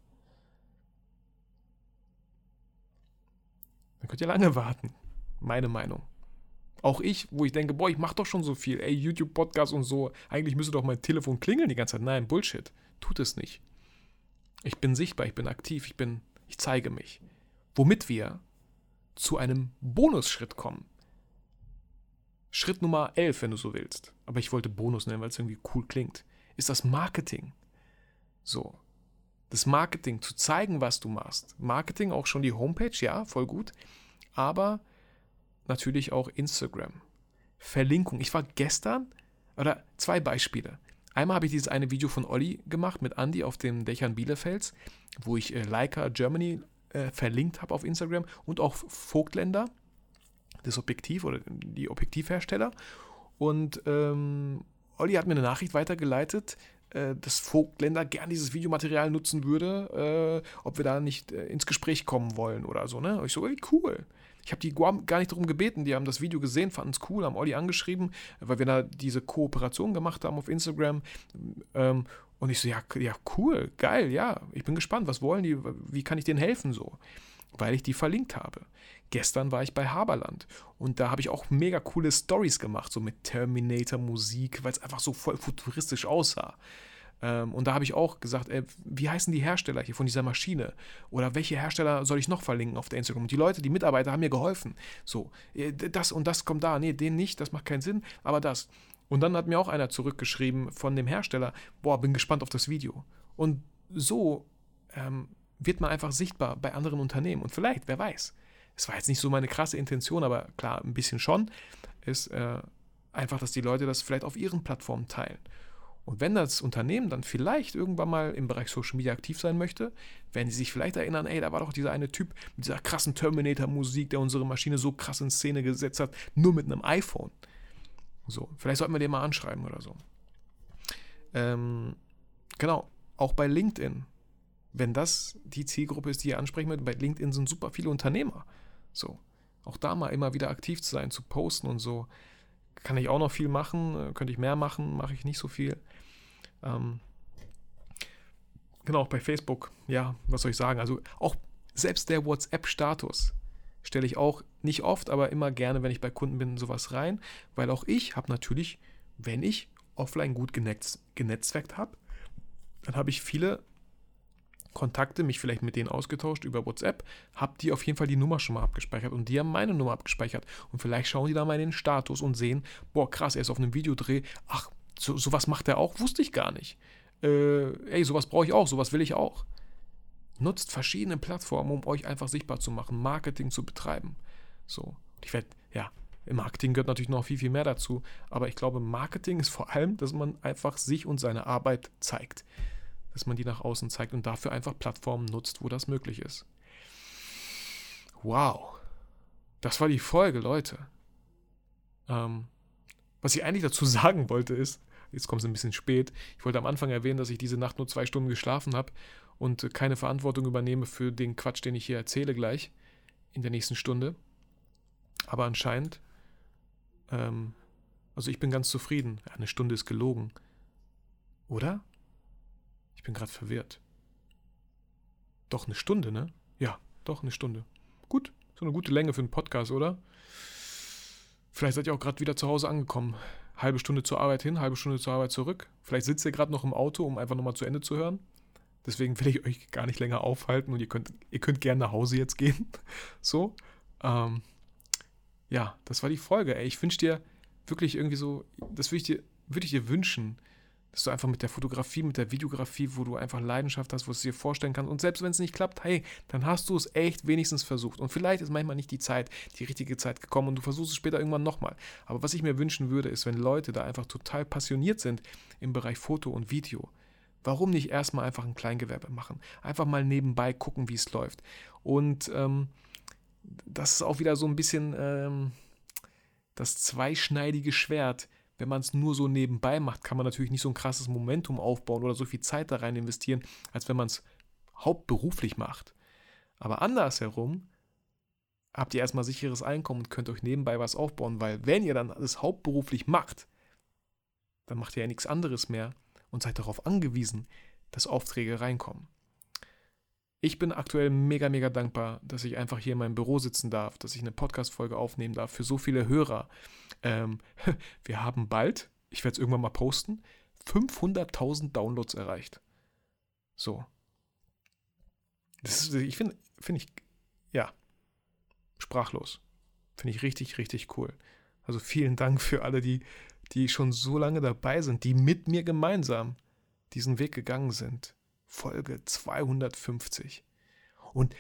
Dann könnt ihr lange warten. Meine Meinung. Auch ich, wo ich denke, boah, ich mach doch schon so viel. Ey, YouTube, Podcast und so. Eigentlich müsste doch mein Telefon klingeln die ganze Zeit. Nein, Bullshit. Tut es nicht. Ich bin sichtbar, ich bin aktiv, ich bin, ich zeige mich. Womit wir zu einem Bonusschritt kommen. Schritt Nummer 11, wenn du so willst. Aber ich wollte Bonus nennen, weil es irgendwie cool klingt. Ist das Marketing. So. Das Marketing, zu zeigen, was du machst. Marketing, auch schon die Homepage, ja, voll gut. Aber natürlich auch Instagram. Verlinkung. Ich war gestern, oder zwei Beispiele. Einmal habe ich dieses eine Video von Olli gemacht mit Andy auf den Dächern Bielefelds, wo ich äh, Leica Germany äh, verlinkt habe auf Instagram und auch Vogtländer, das Objektiv oder die Objektivhersteller. Und ähm, Olli hat mir eine Nachricht weitergeleitet, äh, dass Vogtländer gern dieses Videomaterial nutzen würde, äh, ob wir da nicht äh, ins Gespräch kommen wollen oder so. Ne? Und ich so, ey, cool. Ich habe die gar nicht darum gebeten, die haben das Video gesehen, fanden es cool, haben Olli angeschrieben, weil wir da diese Kooperation gemacht haben auf Instagram. Ähm, und ich so, ja, ja, cool, geil, ja, ich bin gespannt, was wollen die, wie kann ich denen helfen so? Weil ich die verlinkt habe. Gestern war ich bei Haberland und da habe ich auch mega coole Stories gemacht, so mit Terminator-Musik, weil es einfach so voll futuristisch aussah. Ähm, und da habe ich auch gesagt, ey, wie heißen die Hersteller hier von dieser Maschine? Oder welche Hersteller soll ich noch verlinken auf der Instagram? Und die Leute, die Mitarbeiter haben mir geholfen. So, äh, das und das kommt da. Nee, den nicht, das macht keinen Sinn, aber das. Und dann hat mir auch einer zurückgeschrieben von dem Hersteller, boah, bin gespannt auf das Video. Und so ähm, wird man einfach sichtbar bei anderen Unternehmen. Und vielleicht, wer weiß, es war jetzt nicht so meine krasse Intention, aber klar, ein bisschen schon, ist äh, einfach, dass die Leute das vielleicht auf ihren Plattformen teilen. Und wenn das Unternehmen dann vielleicht irgendwann mal im Bereich Social Media aktiv sein möchte, werden sie sich vielleicht erinnern, ey, da war doch dieser eine Typ mit dieser krassen Terminator-Musik, der unsere Maschine so krass in Szene gesetzt hat, nur mit einem iPhone. So, vielleicht sollten wir den mal anschreiben oder so. Ähm, genau, auch bei LinkedIn. Wenn das die Zielgruppe ist, die ihr ansprechen möchtet, bei LinkedIn sind super viele Unternehmer. So, auch da mal immer wieder aktiv zu sein, zu posten und so. Kann ich auch noch viel machen, äh, könnte ich mehr machen, mache ich nicht so viel. Ähm, genau, auch bei Facebook, ja, was soll ich sagen? Also auch selbst der WhatsApp-Status stelle ich auch nicht oft, aber immer gerne, wenn ich bei Kunden bin, sowas rein, weil auch ich habe natürlich, wenn ich offline gut genetz, genetzwerkt habe, dann habe ich viele Kontakte, mich vielleicht mit denen ausgetauscht über WhatsApp, habe die auf jeden Fall die Nummer schon mal abgespeichert und die haben meine Nummer abgespeichert und vielleicht schauen die da mal in den Status und sehen, boah krass, er ist auf einem Videodreh, ach, so, sowas macht er auch, wusste ich gar nicht. Äh, ey, sowas brauche ich auch, sowas will ich auch. Nutzt verschiedene Plattformen, um euch einfach sichtbar zu machen, Marketing zu betreiben. So, ich werde, ja, im Marketing gehört natürlich noch viel, viel mehr dazu, aber ich glaube, Marketing ist vor allem, dass man einfach sich und seine Arbeit zeigt. Dass man die nach außen zeigt und dafür einfach Plattformen nutzt, wo das möglich ist. Wow. Das war die Folge, Leute. Ähm, was ich eigentlich dazu sagen wollte ist, jetzt kommt es ein bisschen spät, ich wollte am Anfang erwähnen, dass ich diese Nacht nur zwei Stunden geschlafen habe und keine Verantwortung übernehme für den Quatsch, den ich hier erzähle gleich in der nächsten Stunde. Aber anscheinend, ähm, also ich bin ganz zufrieden. Eine Stunde ist gelogen. Oder? Bin gerade verwirrt. Doch eine Stunde, ne? Ja, doch eine Stunde. Gut, so eine gute Länge für einen Podcast, oder? Vielleicht seid ihr auch gerade wieder zu Hause angekommen. Halbe Stunde zur Arbeit hin, halbe Stunde zur Arbeit zurück. Vielleicht sitzt ihr gerade noch im Auto, um einfach nochmal zu Ende zu hören. Deswegen will ich euch gar nicht länger aufhalten und ihr könnt, ihr könnt gerne nach Hause jetzt gehen. so. Ähm, ja, das war die Folge. Ey, ich wünsche dir wirklich irgendwie so, das würde ich dir, würde ich dir wünschen, dass du einfach mit der Fotografie, mit der Videografie, wo du einfach Leidenschaft hast, wo du es dir vorstellen kannst. Und selbst wenn es nicht klappt, hey, dann hast du es echt wenigstens versucht. Und vielleicht ist manchmal nicht die Zeit, die richtige Zeit gekommen und du versuchst es später irgendwann nochmal. Aber was ich mir wünschen würde, ist, wenn Leute da einfach total passioniert sind im Bereich Foto und Video, Warum nicht erstmal einfach ein Kleingewerbe machen? Einfach mal nebenbei gucken, wie es läuft. Und ähm, das ist auch wieder so ein bisschen ähm, das zweischneidige Schwert. Wenn man es nur so nebenbei macht, kann man natürlich nicht so ein krasses Momentum aufbauen oder so viel Zeit da rein investieren, als wenn man es hauptberuflich macht. Aber andersherum habt ihr erstmal sicheres Einkommen und könnt euch nebenbei was aufbauen, weil wenn ihr dann alles hauptberuflich macht, dann macht ihr ja nichts anderes mehr und seid darauf angewiesen, dass Aufträge reinkommen. Ich bin aktuell mega, mega dankbar, dass ich einfach hier in meinem Büro sitzen darf, dass ich eine Podcast-Folge aufnehmen darf für so viele Hörer. Ähm, wir haben bald, ich werde es irgendwann mal posten, 500.000 Downloads erreicht. So. Das ist, ich finde, finde ich, ja, sprachlos. Finde ich richtig, richtig cool. Also vielen Dank für alle, die die schon so lange dabei sind, die mit mir gemeinsam diesen Weg gegangen sind. Folge 250. Und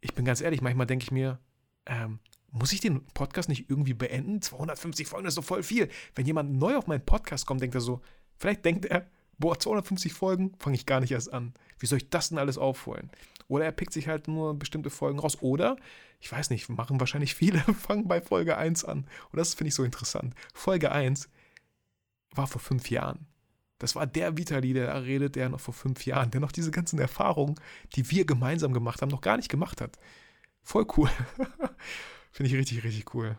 ich bin ganz ehrlich, manchmal denke ich mir, ähm, muss ich den Podcast nicht irgendwie beenden? 250 Folgen ist so voll viel. Wenn jemand neu auf meinen Podcast kommt, denkt er so, vielleicht denkt er, boah, 250 Folgen, fange ich gar nicht erst an. Wie soll ich das denn alles aufholen? Oder er pickt sich halt nur bestimmte Folgen raus. Oder, ich weiß nicht, machen wahrscheinlich viele, fangen bei Folge 1 an. Und das finde ich so interessant. Folge 1 war vor fünf Jahren. Das war der Vitali, der da redet, der noch vor fünf Jahren, der noch diese ganzen Erfahrungen, die wir gemeinsam gemacht haben, noch gar nicht gemacht hat. Voll cool. Finde ich richtig, richtig cool.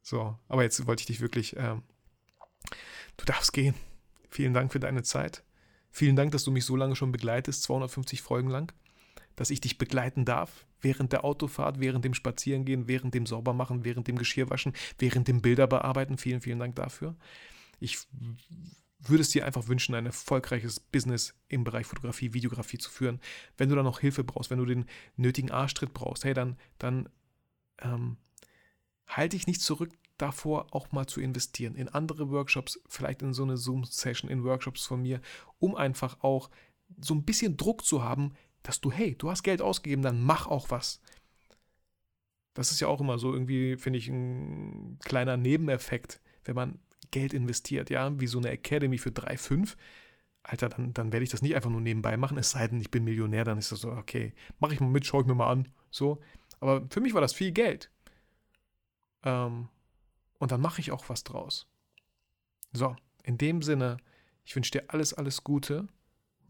So, aber jetzt wollte ich dich wirklich, ähm, du darfst gehen. Vielen Dank für deine Zeit. Vielen Dank, dass du mich so lange schon begleitest, 250 Folgen lang. dass ich dich begleiten darf während der Autofahrt, während dem Spazierengehen, während dem Saubermachen, während dem Geschirrwaschen, während dem Bilderbearbeiten. Vielen, vielen Dank dafür. Ich würde es dir einfach wünschen, ein erfolgreiches Business im Bereich Fotografie, Videografie zu führen. Wenn du da noch Hilfe brauchst, wenn du den nötigen Arschtritt brauchst, hey, dann, dann ähm, halte dich nicht zurück davor, auch mal zu investieren in andere Workshops, vielleicht in so eine Zoom-Session, in Workshops von mir, um einfach auch so ein bisschen Druck zu haben, dass du, hey, du hast Geld ausgegeben, dann mach auch was. Das ist ja auch immer so irgendwie, finde ich, ein kleiner Nebeneffekt, wenn man Geld investiert, ja, wie so eine Academy für 3,5. Alter, dann, dann werde ich das nicht einfach nur nebenbei machen, es sei denn, ich bin Millionär, dann ist das so, okay, mache ich mal mit, schaue ich mir mal an. So. Aber für mich war das viel Geld. Ähm, und dann mache ich auch was draus. So, in dem Sinne, ich wünsche dir alles, alles Gute.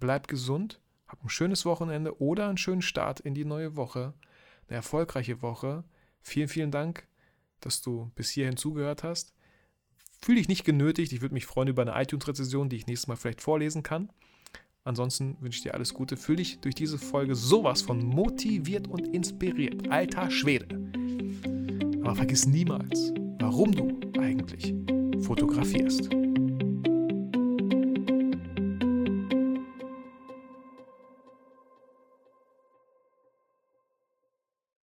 Bleib gesund, hab ein schönes Wochenende oder einen schönen Start in die neue Woche. Eine erfolgreiche Woche. Vielen, vielen Dank, dass du bis hierhin zugehört hast. Fühl dich nicht genötigt. Ich würde mich freuen über eine iTunes-Rezession, die ich nächstes Mal vielleicht vorlesen kann. Ansonsten wünsche ich dir alles Gute. Fühl dich durch diese Folge sowas von motiviert und inspiriert. Alter Schwede. Aber vergiss niemals, warum du eigentlich fotografierst.